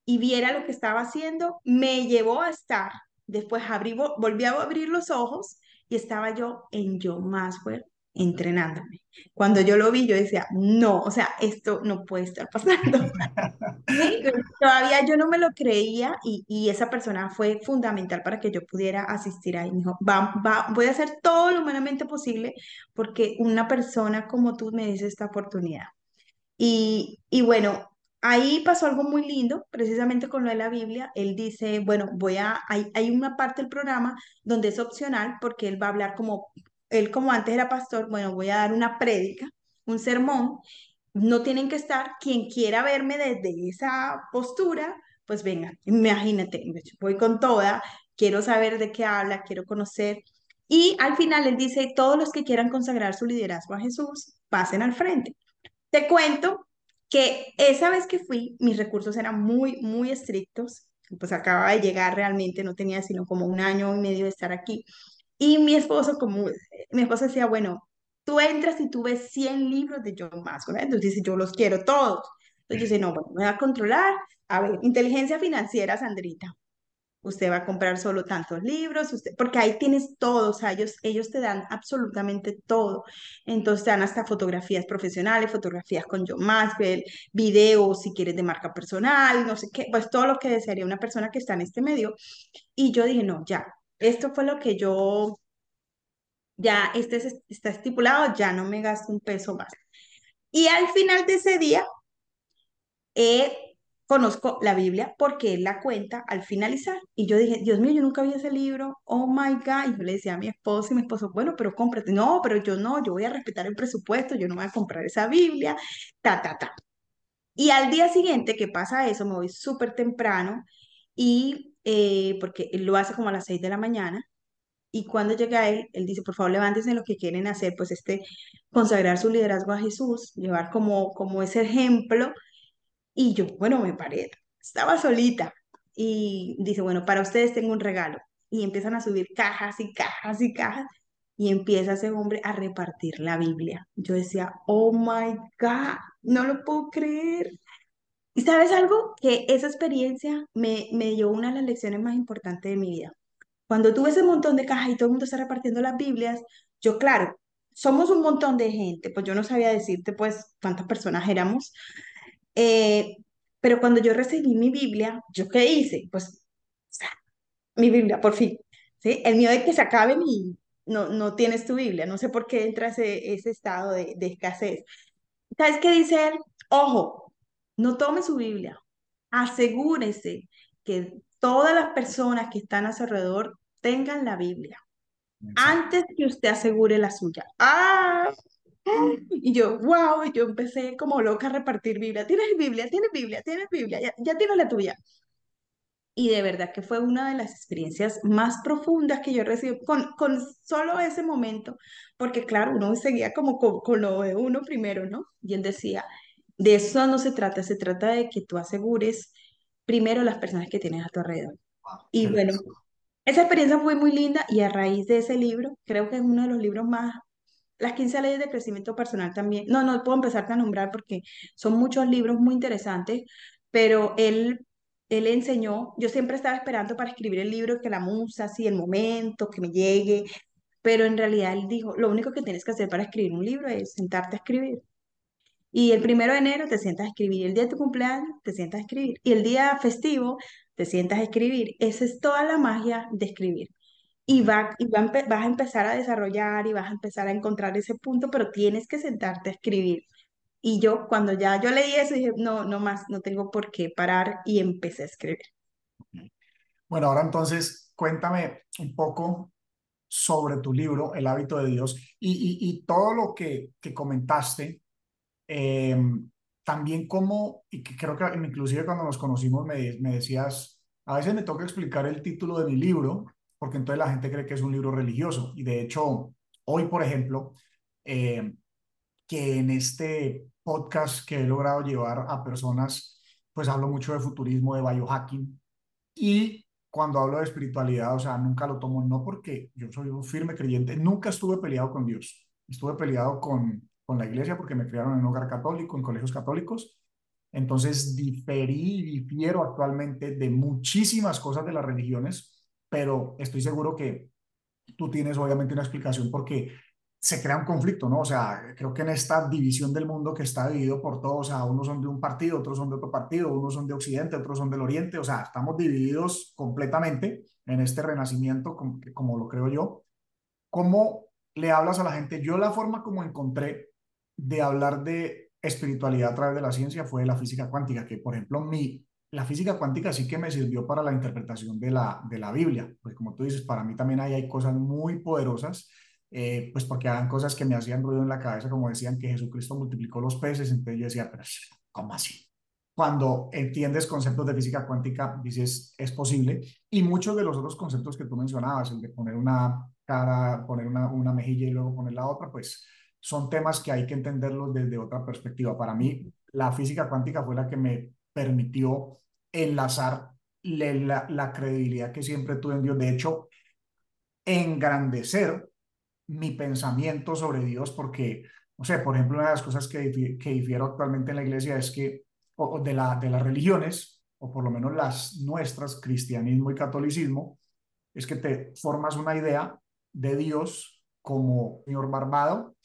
y viera lo que estaba haciendo, me llevó a estar, después abrí, vo- volví a abrir los ojos y estaba yo en John Maxwell entrenándome. Cuando yo lo vi, yo decía, no, o sea, esto no puede estar pasando. *laughs* *laughs* Todavía yo no me lo creía y, y, esa persona fue fundamental para que yo pudiera asistir ahí. Me dijo, va, va, voy a hacer todo lo humanamente posible porque una persona como tú me dice esta oportunidad. Y, y bueno, ahí pasó algo muy lindo, precisamente con lo de la Biblia. Él dice, bueno, voy a, hay, hay una parte del programa donde es opcional porque él va a hablar como, él como antes era pastor, bueno, voy a dar una prédica, un sermón. No tienen que estar, quien quiera verme desde esa postura, pues venga, imagínate, voy con toda, quiero saber de qué habla, quiero conocer. Y al final él dice, todos los que quieran consagrar su liderazgo a Jesús, pasen al frente. Te cuento que esa vez que fui, mis recursos eran muy, muy estrictos. Pues acababa de llegar realmente, no tenía sino como un año y medio de estar aquí. Y mi esposo, como mi esposo decía, bueno, tú entras y tú ves 100 libros de John Maxwell. Entonces dice, yo los quiero todos. Entonces dice, no, bueno, me voy a controlar. A ver, inteligencia financiera, Sandrita usted va a comprar solo tantos libros, usted, porque ahí tienes todo, o sea, ellos, ellos te dan absolutamente todo. Entonces te dan hasta fotografías profesionales, fotografías con John Maxwell, videos si quieres de marca personal, no sé qué, pues todo lo que desearía una persona que está en este medio. Y yo dije, no, ya, esto fue lo que yo, ya, este está estipulado, ya no me gasto un peso más. Y al final de ese día, eh, conozco la Biblia porque él la cuenta al finalizar. Y yo dije, Dios mío, yo nunca vi ese libro, oh my God. Y yo le decía a mi esposo y mi esposo, bueno, pero cómprate. No, pero yo no, yo voy a respetar el presupuesto, yo no voy a comprar esa Biblia, ta, ta, ta. Y al día siguiente que pasa eso, me voy súper temprano y eh, porque él lo hace como a las 6 de la mañana. Y cuando llega él, él dice, por favor, levántense lo que quieren hacer, pues este, consagrar su liderazgo a Jesús, llevar como, como ese ejemplo y yo, bueno, me paré, estaba solita. Y dice, bueno, para ustedes tengo un regalo. Y empiezan a subir cajas y cajas y cajas. Y empieza ese hombre a repartir la Biblia. Yo decía, oh my God, no lo puedo creer. ¿Y sabes algo? Que esa experiencia me, me dio una de las lecciones más importantes de mi vida. Cuando tuve ese montón de cajas y todo el mundo está repartiendo las Biblias, yo, claro, somos un montón de gente, pues yo no sabía decirte pues cuántas personas éramos, eh, pero cuando yo recibí mi Biblia, ¿yo qué hice? Pues, mi Biblia, por fin. ¿sí? El miedo de que se acaben y no, no tienes tu Biblia. No sé por qué entra ese, ese estado de, de escasez. ¿Sabes qué dice él? Ojo, no tome su Biblia. Asegúrese que todas las personas que están a su alrededor tengan la Biblia antes que usted asegure la suya. ¡Ah! Y yo, wow, y yo empecé como loca a repartir Biblia. ¿Tienes Biblia? ¿Tienes Biblia? ¿Tienes Biblia? Ya, ya tienes la tuya. Y de verdad que fue una de las experiencias más profundas que yo recibí con, con solo ese momento, porque claro, uno seguía como con, lo de uno primero, ¿no? Y él decía, de eso no se trata, se trata de que tú asegures primero las personas que tienes a tu alrededor. y bueno, esa experiencia fue muy linda y a raíz de ese libro, creo que es uno de los libros más las 15 leyes de crecimiento personal también. No, no puedo empezar a nombrar porque son muchos libros muy interesantes, pero él, él enseñó, yo siempre estaba esperando para escribir el libro que la musa, así el momento, que me llegue, pero en realidad él dijo, lo único que tienes que hacer para escribir un libro es sentarte a escribir. Y el primero de enero te sientas a escribir, el día de tu cumpleaños te sientas a escribir, y el día festivo te sientas a escribir. Esa es toda la magia de escribir y, va, y vas a empezar a desarrollar y vas a empezar a encontrar ese punto, pero tienes que sentarte a escribir. Y yo, cuando ya yo leí eso, dije, no, no más, no tengo por qué parar y empecé a escribir. Bueno, ahora entonces cuéntame un poco sobre tu libro, El hábito de Dios, y, y, todo lo que, que comentaste, em, también como, y que creo que inclusive cuando nos conocimos me, me decías, a veces me toca explicar el título de mi libro, porque entonces la gente cree que es un libro religioso. Y de hecho, hoy, por ejemplo, eh, que en este podcast que he logrado llevar a personas, pues hablo mucho de futurismo, de biohacking. Y cuando hablo de espiritualidad, o sea, nunca lo tomo, no porque yo soy un firme creyente, nunca estuve peleado con Dios. Estuve peleado con, con la iglesia porque me criaron en un hogar católico, en colegios católicos. Entonces diferí y difiero actualmente de muchísimas cosas de las religiones pero estoy seguro que tú tienes obviamente una explicación porque se crea un conflicto, ¿no? O sea, creo que en esta división del mundo que está dividido por todos, o sea, unos son de un partido, otros son de otro partido, unos son de Occidente, otros son del Oriente, o sea, estamos divididos completamente en este renacimiento, como, como lo creo yo. ¿Cómo le hablas a la gente? Yo la forma como encontré de hablar de espiritualidad a través de la ciencia fue la física cuántica, que por ejemplo mi, la física cuántica sí que me sirvió para la interpretación de la, de la Biblia, pues como tú dices, para mí también ahí hay cosas muy poderosas eh, pues porque eran cosas que me hacían ruido en la cabeza, como decían que Jesucristo multiplicó los peces, entonces yo decía, pero ¿cómo así? Cuando entiendes conceptos de física cuántica, dices, es posible. Y muchos de los otros conceptos que tú mencionabas, el de poner una cara, poner una, una mejilla y luego poner la otra, pues son temas que hay que entenderlos desde otra perspectiva. Para mí, la física cuántica fue la que me permitió enlazar la, la credibilidad que siempre tuve en Dios. De hecho, engrandecer mi pensamiento sobre Dios, porque, no sé, por ejemplo, una de las cosas que, que difiero actualmente en la iglesia es que, o de, la, de las religiones, o por lo menos las nuestras, cristianismo y catolicismo, es que te formas una idea de Dios como señor barbado,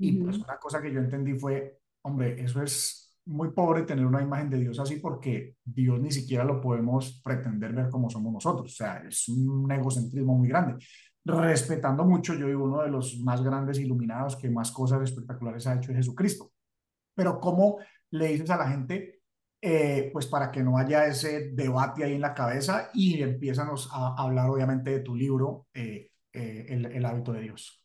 y pues una cosa que yo entendí fue, hombre, eso es muy pobre tener una imagen de Dios así porque Dios ni siquiera lo podemos pretender ver como somos nosotros. O sea, es un egocentrismo muy grande respetando mucho, yo digo, uno de los más grandes iluminados que más cosas espectaculares ha hecho es Jesucristo. Pero ¿cómo le dices a la gente, eh, pues para que no haya ese debate ahí en la cabeza y empiezan a hablar obviamente de tu libro, eh, eh, el, el, hábito de Dios?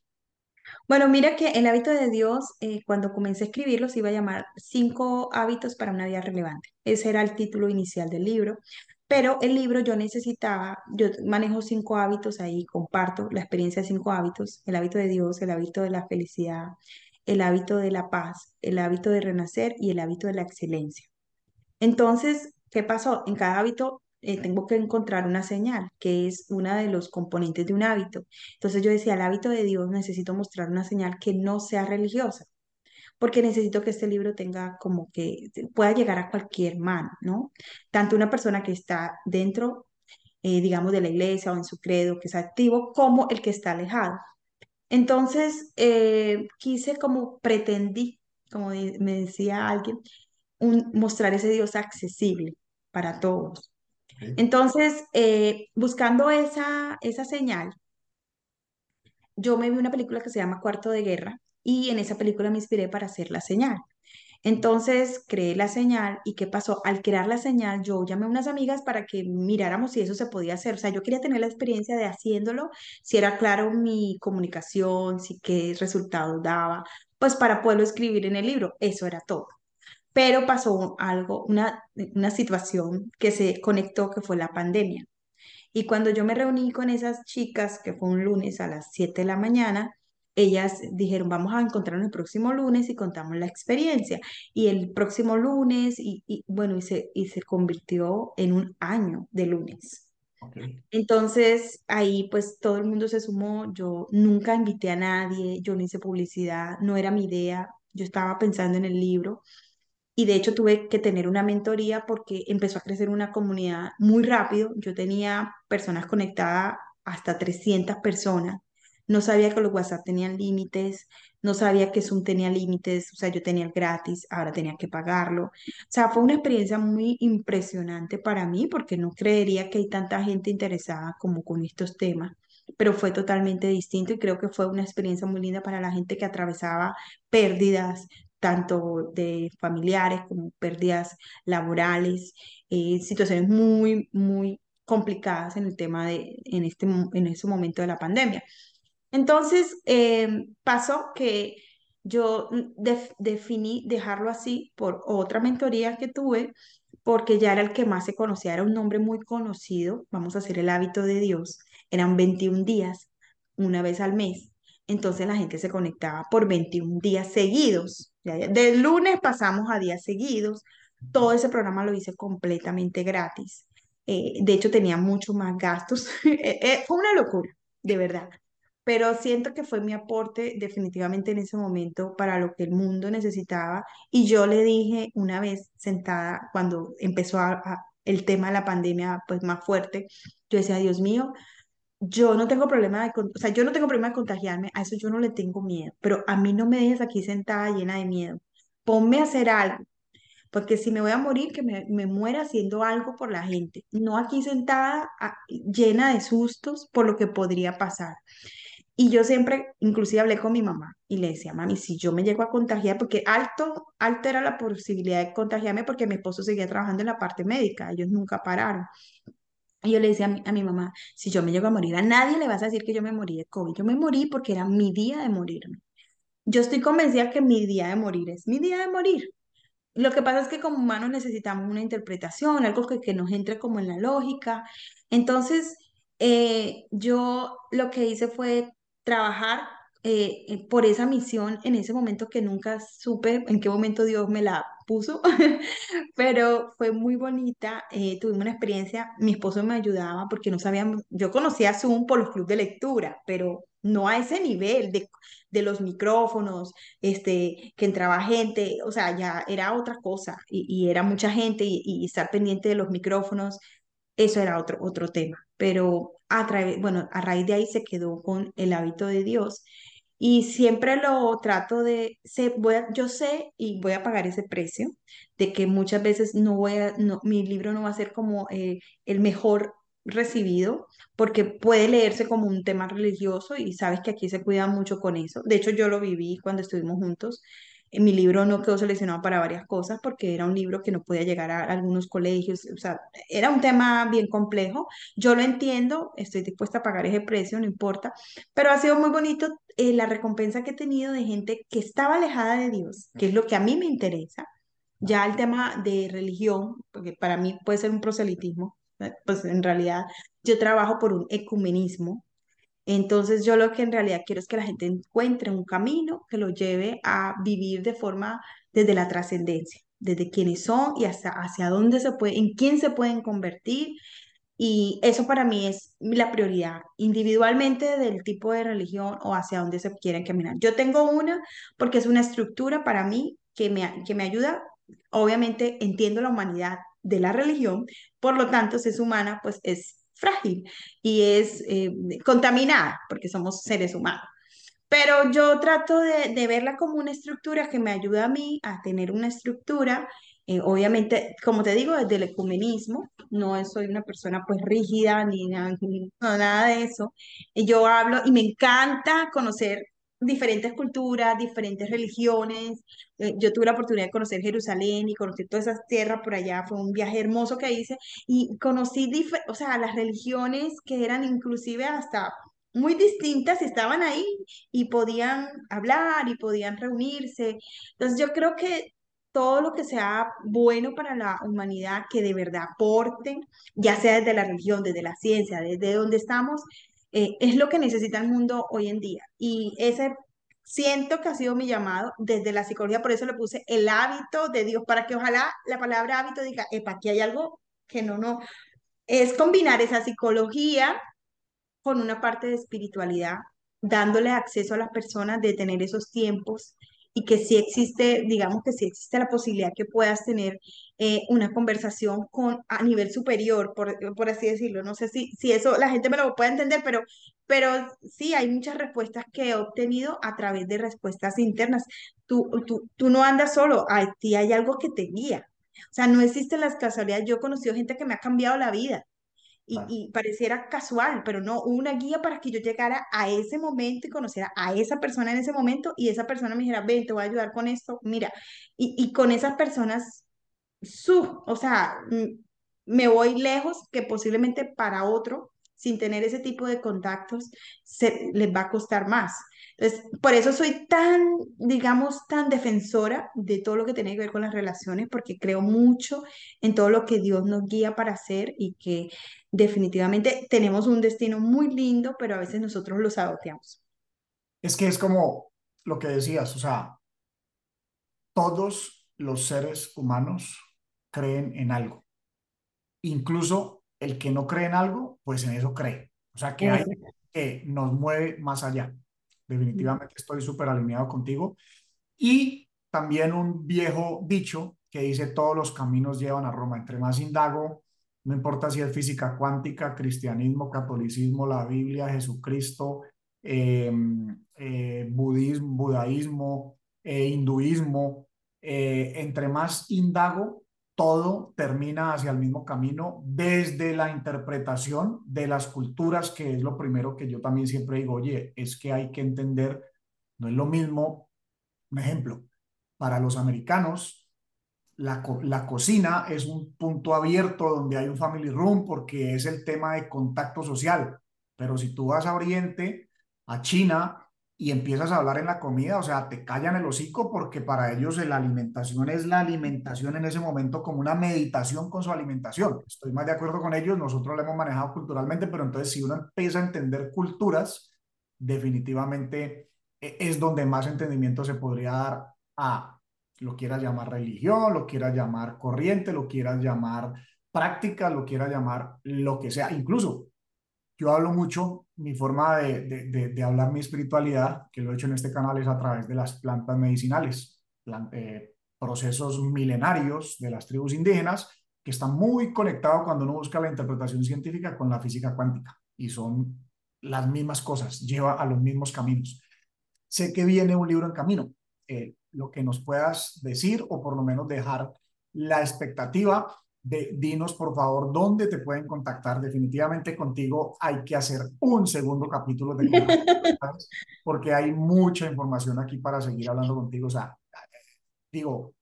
Bueno, mira que el hábito de Dios, cuando comencé a escribirlo, se iba a llamar Cinco hábitos para una vida relevante. Ese era el título inicial del libro. Pero el libro yo necesitaba, yo manejo cinco hábitos ahí, comparto la experiencia de cinco hábitos, el hábito de Dios, el hábito de la felicidad, el hábito de la paz, el hábito de renacer y el hábito de la excelencia. Entonces, ¿qué pasó? En cada hábito eh, tengo que encontrar una señal, que es una de los componentes de un hábito. Entonces yo decía, el hábito de Dios necesito mostrar una señal que no sea religiosa porque necesito que este libro tenga como que pueda llegar a cualquier mano, ¿no? Tanto una persona que está dentro, eh, digamos, de la iglesia o en su credo, que es activo, como el que está alejado. Entonces, eh, quise como pretendí, como me decía alguien, mostrar ese Dios accesible para todos. Entonces, eh, buscando esa, esa señal, yo me vi una película que se llama Cuarto de Guerra y en esa película me inspiré para hacer la señal. Entonces creé la señal y ¿qué pasó? Al crear la señal yo llamé a unas amigas para que miráramos si eso se podía hacer. O sea, yo quería tener la experiencia de haciéndolo, si era claro mi comunicación, si qué resultado daba, pues para poderlo escribir en el libro. Eso era todo. Pero pasó algo, una, una situación que se conectó, que fue la pandemia. Y cuando yo me reuní con esas chicas, que fue un lunes a las 7 de la mañana, ellas dijeron, vamos a encontrarnos el próximo lunes y contamos la experiencia. Y el próximo lunes, y, bueno, y se, y se convirtió en un año de lunes. Entonces ahí pues todo el mundo se sumó, yo nunca invité a nadie, yo no hice publicidad, no era mi idea, yo estaba pensando en el libro y de hecho tuve que tener una mentoría porque empezó a crecer una comunidad muy rápido. Yo tenía personas conectadas hasta 300 personas. No sabía que los WhatsApp tenían límites, no sabía que Zoom tenía límites, o sea, yo tenía el gratis, ahora tenía que pagarlo. O sea, fue una experiencia muy impresionante para mí porque no creería que hay tanta gente interesada como con estos temas, pero fue totalmente distinto y creo que fue una experiencia muy linda para la gente que atravesaba pérdidas, tanto de familiares como pérdidas laborales, eh, situaciones muy, muy complicadas en el tema de, en este, en ese momento de la pandemia. Entonces, eh, pasó que yo definí dejarlo así por otra mentoría que tuve, porque ya era el que más se conocía, era un nombre muy conocido, vamos a hacer el hábito de Dios, eran 21 días, una vez al mes, entonces la gente se conectaba por 21 días seguidos. De lunes pasamos a días seguidos. Todo ese programa lo hice completamente gratis. Eh, de hecho, tenía mucho más gastos. *laughs* Eh, eh, fue una locura, de verdad. Pero siento que fue mi aporte definitivamente en ese momento para lo que el mundo necesitaba. Y yo le dije una vez sentada, cuando empezó el tema de la pandemia pues más fuerte, yo decía, Dios mío, yo no tengo problema de, con- o sea, yo no tengo problema de contagiarme, a eso yo no le tengo miedo, pero a mí no me dejes aquí sentada llena de miedo. Ponme a hacer algo, porque si me voy a morir, que me, me muera haciendo algo por la gente, no aquí sentada llena de sustos por lo que podría pasar. Y yo siempre, inclusive hablé con mi mamá y le decía, mami, si yo me llego a contagiar, porque alto, alto era la posibilidad de contagiarme porque mi esposo seguía trabajando en la parte médica, ellos nunca pararon. Y yo le decía a mi, a mi mamá, si yo me llego a morir, a nadie le vas a decir que yo me morí de COVID. Yo me morí porque era mi día de morirme. Yo estoy convencida que mi día de morir es mi día de morir. Lo que pasa es que como humanos necesitamos una interpretación, algo que, que nos entre como en la lógica. Entonces, eh, yo lo que hice fue trabajar eh, eh, por esa misión en ese momento que nunca supe en qué momento Dios me la puso, *laughs* pero fue muy bonita. eh, tuvimos una experiencia, mi esposo me ayudaba porque no sabíamos, yo conocía Zoom por los clubes de lectura, pero no a ese nivel de, de los micrófonos, este, que entraba gente, o sea, ya era otra cosa y, y era mucha gente y, y estar pendiente de los micrófonos, eso era otro, otro tema. Pero a bueno, a raíz de ahí se quedó con el hábito de Dios y siempre lo trato de, sé, voy a- yo sé y voy a pagar ese precio de que muchas veces no voy a, no, mi libro no va a ser como eh, el mejor recibido, porque puede leerse como un tema religioso y sabes que aquí se cuida mucho con eso. De hecho, yo lo viví cuando estuvimos juntos. En mi libro no quedó seleccionado para varias cosas porque era un libro que no podía llegar a algunos colegios, o sea, era un tema bien complejo. Yo lo entiendo, estoy dispuesta a pagar ese precio, no importa, pero ha sido muy bonito eh, la recompensa que he tenido de gente que estaba alejada de Dios, que es lo que a mí me interesa. Ya el tema de religión, porque para mí puede ser un proselitismo, eh, pues en realidad yo trabajo por un ecumenismo. Entonces yo lo que en realidad quiero es que la gente encuentre un camino que lo lleve a vivir de forma desde la trascendencia, desde quiénes son y hasta hacia dónde se puede, en quién se pueden convertir y eso para mí es la prioridad, individualmente del tipo de religión o hacia dónde se quieren caminar. Yo tengo una porque es una estructura para mí que me, que me ayuda. Obviamente entiendo la humanidad de la religión, por lo tanto, si es humana, pues es frágil y es eh, contaminada porque somos seres humanos. Pero yo trato de, de verla como una estructura que me ayuda a mí a tener una estructura, eh, obviamente, como te digo, desde el ecumenismo, no soy una persona pues rígida ni, na- ni- nada de eso. Y yo hablo y me encanta conocer diferentes culturas, diferentes religiones. Eh, yo tuve la oportunidad de conocer Jerusalén y conocer todas esas tierras por allá, fue un viaje hermoso que hice y conocí, o sea, las religiones que eran inclusive hasta muy distintas estaban ahí y podían hablar y podían reunirse. Entonces yo creo que todo lo que sea bueno para la humanidad, que de verdad aporten, ya sea desde la religión, desde la ciencia, desde donde estamos, eh, es lo que necesita el mundo hoy en día. Y ese siento que ha sido mi llamado desde la psicología, por eso le puse el hábito de Dios, para que ojalá la palabra hábito diga, epa, aquí hay algo que no, no, es combinar esa psicología con una parte de espiritualidad, dándole acceso a las personas de tener esos tiempos y que sí existe, digamos que sí existe la posibilidad que puedas tener eh, una conversación con a nivel superior, por, por así decirlo. No sé si, si eso la gente me lo puede entender, pero, pero sí hay muchas respuestas que he obtenido a través de respuestas internas. Tú, tú, tú no andas solo, a ti hay algo que te guía. O sea, no existen las casualidades. Yo he conocido gente que me ha cambiado la vida y, pareciera casual, pero no, hubo una guía para que yo llegara a ese momento y conociera a esa persona en ese momento y esa persona me dijera, ven, te voy a ayudar con esto, mira, y, y con esas personas, su, o sea, me voy lejos que posiblemente para otro, sin tener ese tipo de contactos, se, les va a costar más. Entonces, por eso soy tan, digamos, tan defensora de todo lo que tiene que ver con las relaciones, porque creo mucho en todo lo que Dios nos guía para hacer y que definitivamente tenemos un destino muy lindo, pero a veces nosotros lo saboteamos. Es que es como lo que decías, o sea, todos los seres humanos creen en algo. Incluso el que no cree en algo, pues en eso cree. O sea, que hay que nos mueve más allá. Definitivamente estoy súper alineado contigo. Y también un viejo dicho que dice todos los caminos llevan a Roma. Entre más indago, no importa si es física cuántica, cristianismo, catolicismo, la Biblia, Jesucristo, em, eh, budismo, budaísmo, eh, hinduismo, eh, entre más indago, todo termina hacia el mismo camino desde la interpretación de las culturas, que es lo primero que yo también siempre digo, oye, es que hay que entender, no es lo mismo, un ejemplo, para los americanos, la, la, cocina es un punto abierto donde hay un family room porque es el tema de contacto social. Pero si tú vas a Oriente, a China, y empiezas a hablar en la comida, o sea, te callan el hocico porque para ellos la alimentación es la alimentación en ese momento como una meditación con su alimentación. Estoy más de acuerdo con ellos, nosotros lo hemos manejado culturalmente, pero entonces si uno empieza a entender culturas, definitivamente e, es donde más entendimiento se podría dar a, lo quieras llamar religión, lo quieras llamar corriente, lo quieras llamar práctica, lo quieras llamar lo que sea. Incluso yo hablo mucho, mi forma de, hablar mi espiritualidad, que lo he hecho en este canal, es a través de las plantas medicinales, eh, procesos milenarios de las tribus indígenas, que están muy conectados cuando uno busca la interpretación científica con la física cuántica, y son las mismas cosas, lleva a los mismos caminos. Sé que viene un libro en camino, eh, lo que nos puedas decir o por lo menos dejar la expectativa dinos por favor dónde te pueden contactar. Definitivamente contigo hay que hacer un segundo capítulo de porque hay mucha información aquí para seguir hablando contigo. O sea, digo,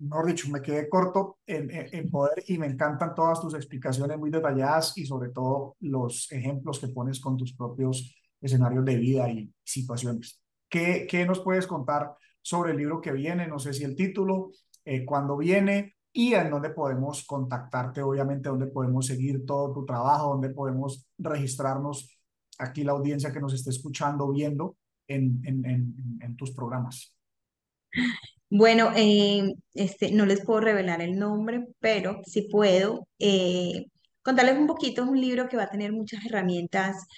no dicho, me quedé corto en, en, poder y me encantan todas tus explicaciones muy detalladas y sobre todo los ejemplos que pones con tus propios escenarios de vida y situaciones. ¿Qué, qué nos puedes contar sobre el libro que viene? No sé si el título, eh, cuándo viene, y en dónde podemos contactarte, obviamente, dónde podemos seguir todo tu trabajo, dónde podemos registrarnos aquí la audiencia que nos esté escuchando, viendo en, en, en, tus programas. Bueno, eh, este, no les puedo revelar el nombre, pero sí puedo eh, contarles un poquito. Es un libro que va a tener muchas herramientas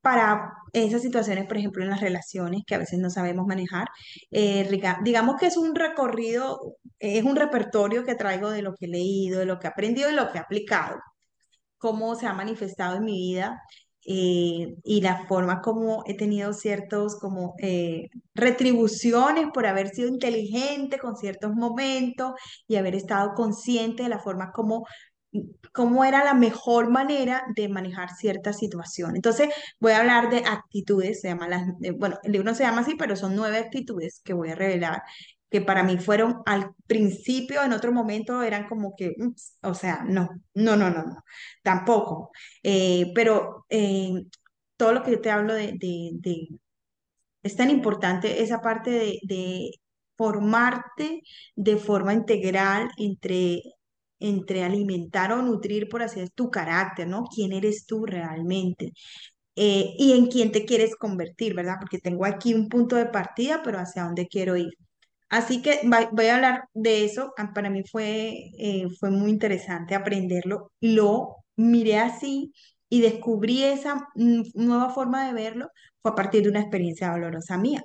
para esas situaciones, por ejemplo, en las relaciones que a veces no sabemos manejar. Eh, digamos que es un recorrido, es un repertorio que traigo de lo que he leído, de lo que he aprendido y lo que he aplicado, cómo se ha manifestado en mi vida eh, y la forma como he tenido ciertos como eh, retribuciones por haber sido inteligente con ciertos momentos y haber estado consciente de la forma como cómo era la mejor manera de manejar cierta situación. Entonces, voy a hablar de actitudes, se llama las, bueno, el libro no se llama así, pero son nueve actitudes que voy a revelar, que para mí fueron al principio, en otro momento eran como que, o sea, no, no, no, no, no, tampoco. Eh, pero eh, todo lo que yo te hablo de, de, de, es tan importante esa parte de, de formarte de forma integral entre entre alimentar o nutrir, por así decirlo, tu carácter, ¿no? ¿Quién eres tú realmente? Eh, y en quién te quieres convertir, ¿verdad? Porque tengo aquí un punto de partida, pero hacia dónde quiero ir. Así que voy a hablar de eso. Ah, para mí fue, eh, fue muy interesante aprenderlo. Lo miré así y descubrí esa nueva forma de verlo fue a partir de una experiencia dolorosa mía.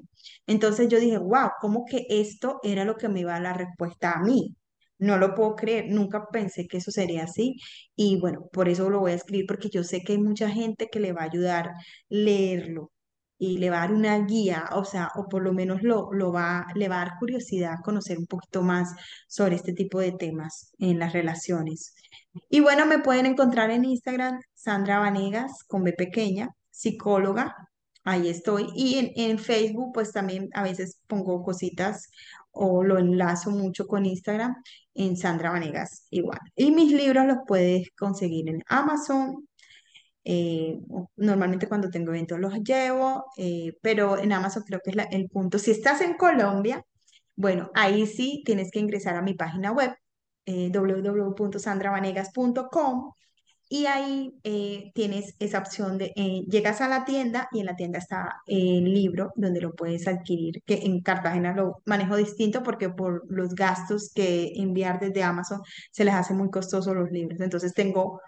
Entonces yo dije, wow, ¿cómo que esto era lo que me iba a dar la respuesta a mí? No lo puedo creer, nunca pensé que eso sería así y bueno, por eso lo voy a escribir porque yo sé que hay mucha gente que le va a ayudar leerlo y le va a dar una guía, o sea, o por lo menos lo, lo va, le va a dar curiosidad conocer un poquito más sobre este tipo de temas en las relaciones. Y bueno, me pueden encontrar en Instagram, Sandra Vanegas, con B pequeña, psicóloga, ahí estoy. Y en, en Facebook, pues también a veces pongo cositas o lo enlazo mucho con Instagram en Sandra Vanegas igual. Y mis libros los puedes conseguir en Amazon. Eh, normalmente cuando tengo eventos los llevo, eh, pero en Amazon creo que es el punto. Si estás en Colombia, bueno, ahí sí tienes que ingresar a mi página web eh, www.sandravanegas.com y ahí eh, tienes esa opción de, eh, llegas a la tienda y en la tienda está el libro donde lo puedes adquirir, que en Cartagena lo manejo distinto porque por los gastos que enviar desde Amazon se les hace muy costoso los libros. Entonces tengo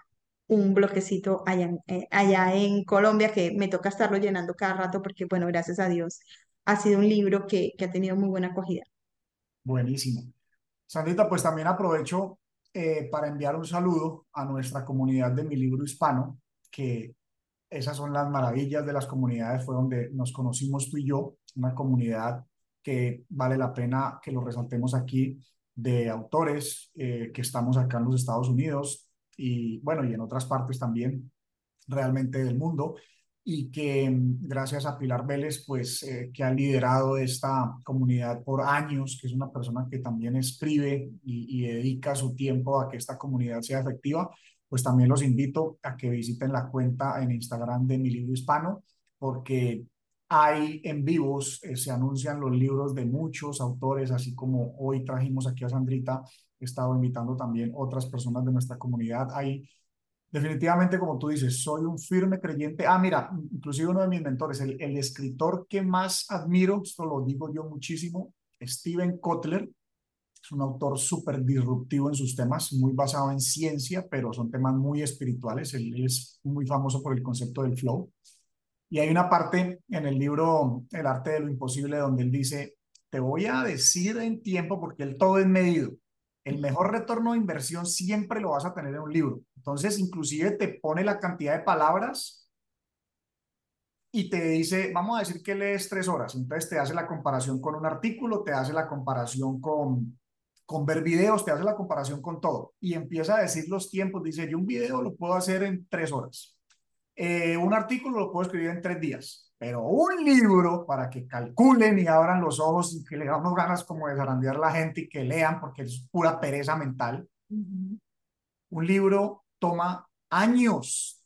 un bloquecito allá, eh, allá en Colombia que me toca estarlo llenando cada rato porque, bueno, gracias a Dios, ha sido un libro que, que ha tenido muy buena acogida. Buenísimo. Sandita, pues también aprovecho eh, para enviar un saludo a nuestra comunidad de mi libro hispano, que esas son las maravillas de las comunidades, fue donde nos conocimos tú y yo, una comunidad que vale la pena que lo resaltemos aquí, de autores eh, que estamos acá en los Estados Unidos y bueno, y en otras partes también realmente del mundo y que mm, gracias a Pilar Vélez, pues eh, que ha liderado esta comunidad por años, que es una persona que también escribe y, dedica su tiempo a que esta comunidad sea efectiva, pues también los invito a que visiten la cuenta en Instagram de Mi Libro Hispano, porque hay en vivos, eh, se anuncian los libros de muchos autores, así como hoy trajimos aquí a Sandrita, he estado invitando también otras personas de nuestra comunidad. Hay definitivamente, como tú dices, soy un firme creyente. Ah, mira, inclusive uno de mis mentores, el, el escritor que más admiro, esto lo digo yo muchísimo, Steven Kotler, es un autor súper disruptivo en sus temas, muy basado en ciencia, pero son temas muy espirituales. Él es muy famoso por el concepto del flow. Y hay una parte en el libro El arte de lo imposible donde él dice, te voy a decir en tiempo porque el todo es medido. El mejor retorno de inversión siempre lo vas a tener en un libro. Entonces, inclusive te pone la cantidad de palabras y te dice, vamos a decir que lees tres horas. Entonces te hace la comparación con un artículo, te hace la comparación con, con ver videos, te hace la comparación con todo. Y empieza a decir los tiempos. Dice, yo un video lo puedo hacer en tres horas eh, un artículo lo puedo escribir en tres días, pero un libro para que calculen y abran los ojos y que le damos ganas como de zarandear a la gente y que lean porque es pura pereza mental. Un libro toma años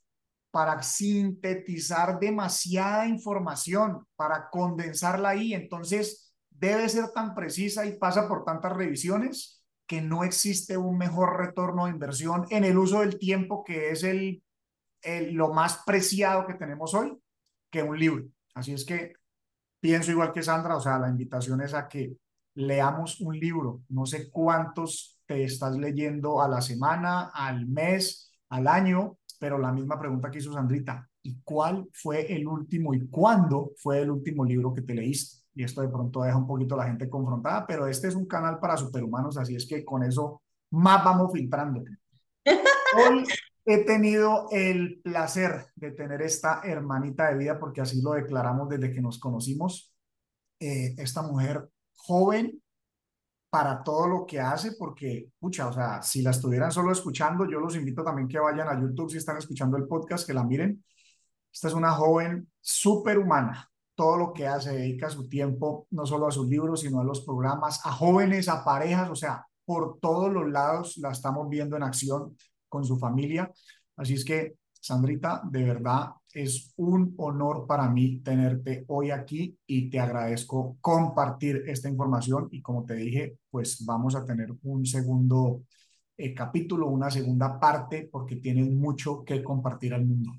para sintetizar demasiada información, para condensarla ahí. Entonces, debe ser tan precisa y pasa por tantas revisiones que no existe un mejor retorno de inversión en el uso del tiempo, que es el lo más preciado que tenemos hoy que un libro. Así es que pienso igual que Sandra, o sea, la invitación es a que leamos un libro. No sé cuántos te estás leyendo a la semana, al mes, al año, pero la misma pregunta que hizo Sandrita. ¿Y cuál fue el último y cuándo fue el último libro que te leíste? Y esto de pronto deja un poquito a la gente confrontada, pero este es un canal para superhumanos, así es que con eso más vamos filtrando. *laughs* Hoy he tenido el placer de tener esta hermanita de vida, porque así lo declaramos desde que nos conocimos. Eh, esta mujer joven para todo lo que hace, porque, pucha, o sea, si la estuvieran solo escuchando, yo los invito también que vayan a YouTube si están escuchando el podcast, que la miren. Esta es una joven súper humana. Todo lo que hace, dedica su tiempo no solo a sus libros, sino a los programas, a jóvenes, a parejas, o sea, por todos los lados la estamos viendo en acción con su familia. Así es que, Sandrita, de verdad es un honor para mí tenerte hoy aquí y te agradezco compartir esta información y como te dije, pues vamos a tener un segundo eh, capítulo, una segunda parte porque tienes mucho que compartir al mundo.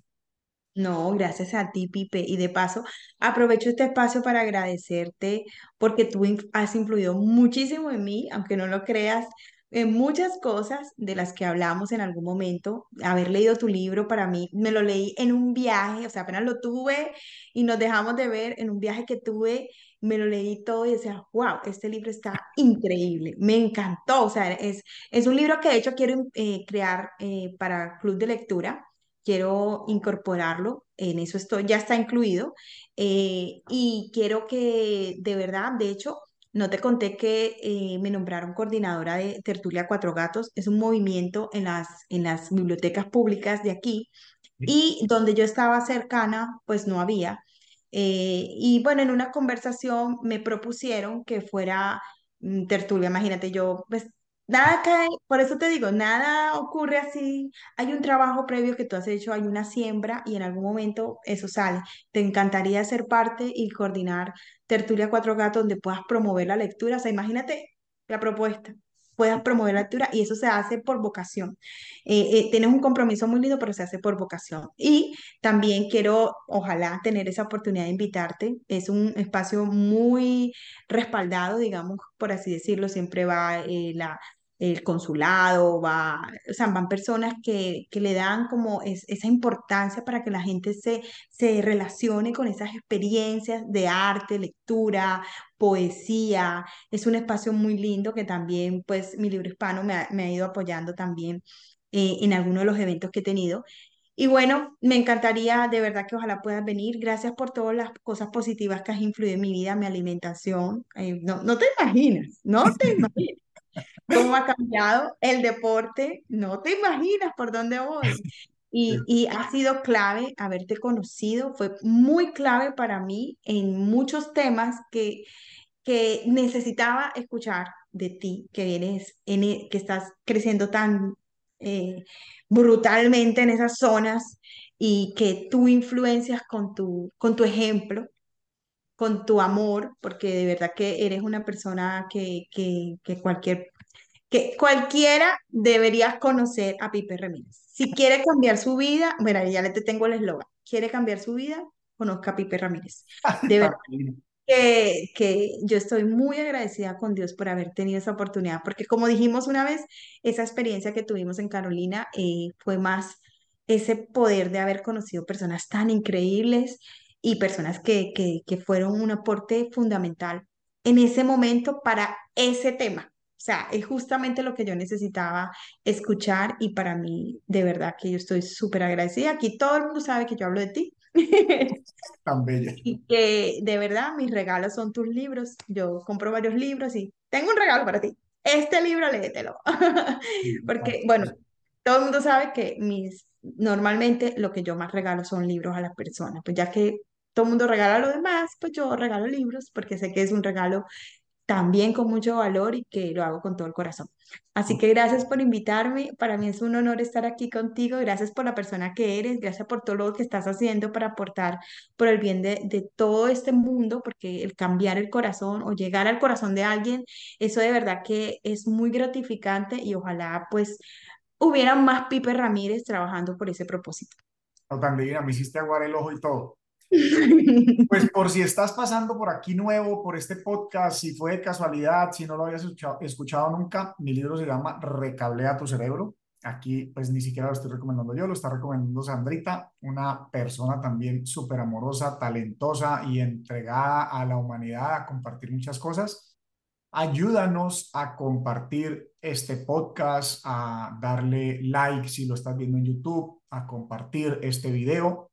No, gracias a ti, Pipe. Y de paso, aprovecho este espacio para agradecerte porque tú has influido muchísimo en mí, aunque no lo creas, en muchas cosas de las que hablamos en algún momento. Haber leído tu libro para mí, me lo leí en un viaje, o sea, apenas lo tuve y nos dejamos de ver en un viaje que tuve, me lo leí todo y decía, wow, este libro está increíble, me encantó, o sea, es, es un libro que de hecho quiero eh, crear eh, para Club de Lectura. Quiero incorporarlo, en eso estoy, ya está incluido, eh, y quiero que de verdad, de hecho, no te conté que eh, me nombraron coordinadora de Tertulia Cuatro Gatos. Es un movimiento en las, en las bibliotecas públicas de aquí y donde yo estaba cercana, pues no había. Eh, y bueno, en una conversación me propusieron que fuera mm, tertulia. Imagínate, yo pues Nada cae, por eso te digo, nada ocurre así. Hay un trabajo previo que tú has hecho, hay una siembra y en algún momento eso sale. Te encantaría ser parte y coordinar Tertulia Cuatro Gatos donde puedas promover la lectura. O sea, imagínate la propuesta, puedas promover la lectura y eso se hace por vocación. Eh, eh, tienes un compromiso muy lindo, pero se hace por vocación. Y también quiero, ojalá, tener esa oportunidad de invitarte. Es un espacio muy respaldado, digamos, por así decirlo. Siempre va eh, la el consulado, va, o sea, van personas que, que le dan como esa importancia para que la gente se, se relacione con esas experiencias de arte, lectura, poesía. Es un espacio muy lindo que también, pues, mi libro hispano me ha, me ha ido apoyando también eh, en algunos de los eventos que he tenido. Y bueno, me encantaría de verdad que ojalá puedas venir. Gracias por todas las cosas positivas que has influido en mi vida, mi alimentación. Eh, no, no te imaginas, no te imaginas cómo ha cambiado el deporte. No te imaginas por dónde voy. Y, y ha sido clave haberte conocido. Fue muy clave para mí en muchos temas que, que necesitaba escuchar de ti, que vienes, en, e, que estás creciendo tan eh, brutalmente en esas zonas y que tú influencias con tu, con tu ejemplo, con tu amor, porque de verdad que eres una persona que, que, que cualquier que cualquiera debería conocer a Pipe Ramírez. Si quiere cambiar su vida, bueno, ya le tengo el eslogan, quiere cambiar su vida, conozca a Pipe Ramírez. De verdad *laughs* que, que yo estoy muy agradecida con Dios por haber tenido esa oportunidad, porque como dijimos una vez, esa experiencia que tuvimos en Carolina eh, fue más ese poder de haber conocido personas tan increíbles y personas que, que, que fueron un aporte fundamental en ese momento para ese tema. O sea, es justamente lo que yo necesitaba escuchar y para mí, de verdad que yo estoy súper agradecida. Aquí todo el mundo sabe que yo hablo de ti. *laughs* Tan bella. Y que de verdad mis regalos son tus libros. Yo compro varios libros y tengo un regalo para ti. Este libro léetelo. *laughs* Porque, bueno, todo el mundo sabe que mis, normalmente lo que yo más regalo son libros a las personas. Pues ya que todo el mundo regala lo demás, pues yo regalo libros porque sé que es un regalo también con mucho valor y que lo hago con todo el corazón. Así que gracias por invitarme. Para mí es un honor estar aquí contigo. Gracias por la persona que eres. Gracias por todo lo que estás haciendo para aportar por el bien de, todo este mundo, porque el cambiar el corazón o llegar al corazón de alguien, eso de verdad que es muy gratificante y ojalá pues hubiera más Pipe Ramírez trabajando por ese propósito. No tan me hiciste aguar el ojo y todo. Pues por si estás pasando por aquí nuevo, por este podcast, si fue casualidad, si no lo habías escuchado, escuchado nunca, mi libro se llama Recablea tu cerebro. Aquí pues ni siquiera lo estoy recomendando yo, lo está recomendando Sandrita, una persona también súper amorosa, talentosa y entregada a la humanidad, a compartir muchas cosas. Ayúdanos a compartir este podcast, a darle like si lo estás viendo en YouTube, a compartir este video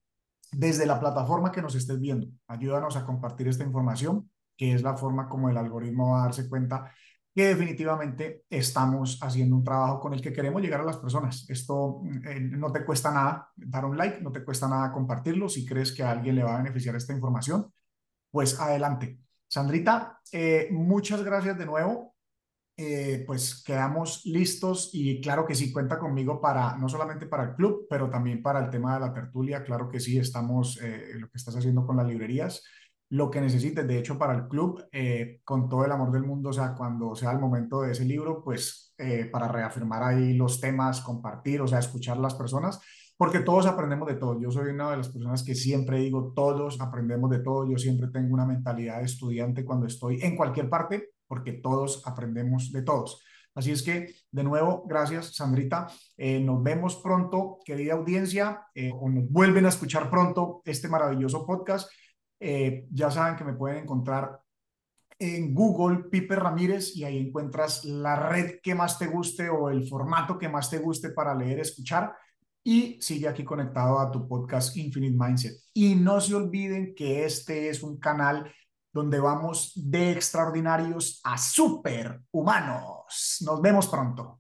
desde la plataforma que nos estés viendo. Ayúdanos a compartir esta información, que es la forma como el algoritmo va a darse cuenta que definitivamente estamos haciendo un trabajo con el que queremos llegar a las personas. Esto eh, no te cuesta nada dar un like, no te cuesta nada compartirlo. Si crees que a alguien le va a beneficiar esta información, pues adelante. Sandrita, eh, muchas gracias de nuevo. Eh, pues quedamos listos y claro que sí, cuenta conmigo para, no solamente para el club, pero también para el tema de la tertulia. Claro que sí, estamos, eh, lo que estás haciendo con las librerías, lo que necesites, de hecho, para el club, eh, con todo el amor del mundo, o sea, cuando sea el momento de ese libro, pues para reafirmar ahí los temas, compartir, o sea, escuchar a las personas, porque todos aprendemos de todo. Yo soy una de las personas que siempre digo, todos aprendemos de todo. Yo siempre tengo una mentalidad de estudiante cuando estoy en cualquier parte porque todos aprendemos de todos. Así es que, de nuevo, gracias, Sandrita. Eh, nos vemos pronto, querida audiencia, eh, o nos vuelven a escuchar pronto este maravilloso podcast. Eh, ya saben que me pueden encontrar en Google, Piper Ramírez, y ahí encuentras la red que más te guste o el formato que más te guste para leer, escuchar. Y sigue aquí conectado a tu podcast Infinite Mindset. Y no se olviden que este es un canal donde vamos de extraordinarios a superhumanos. Nos vemos pronto.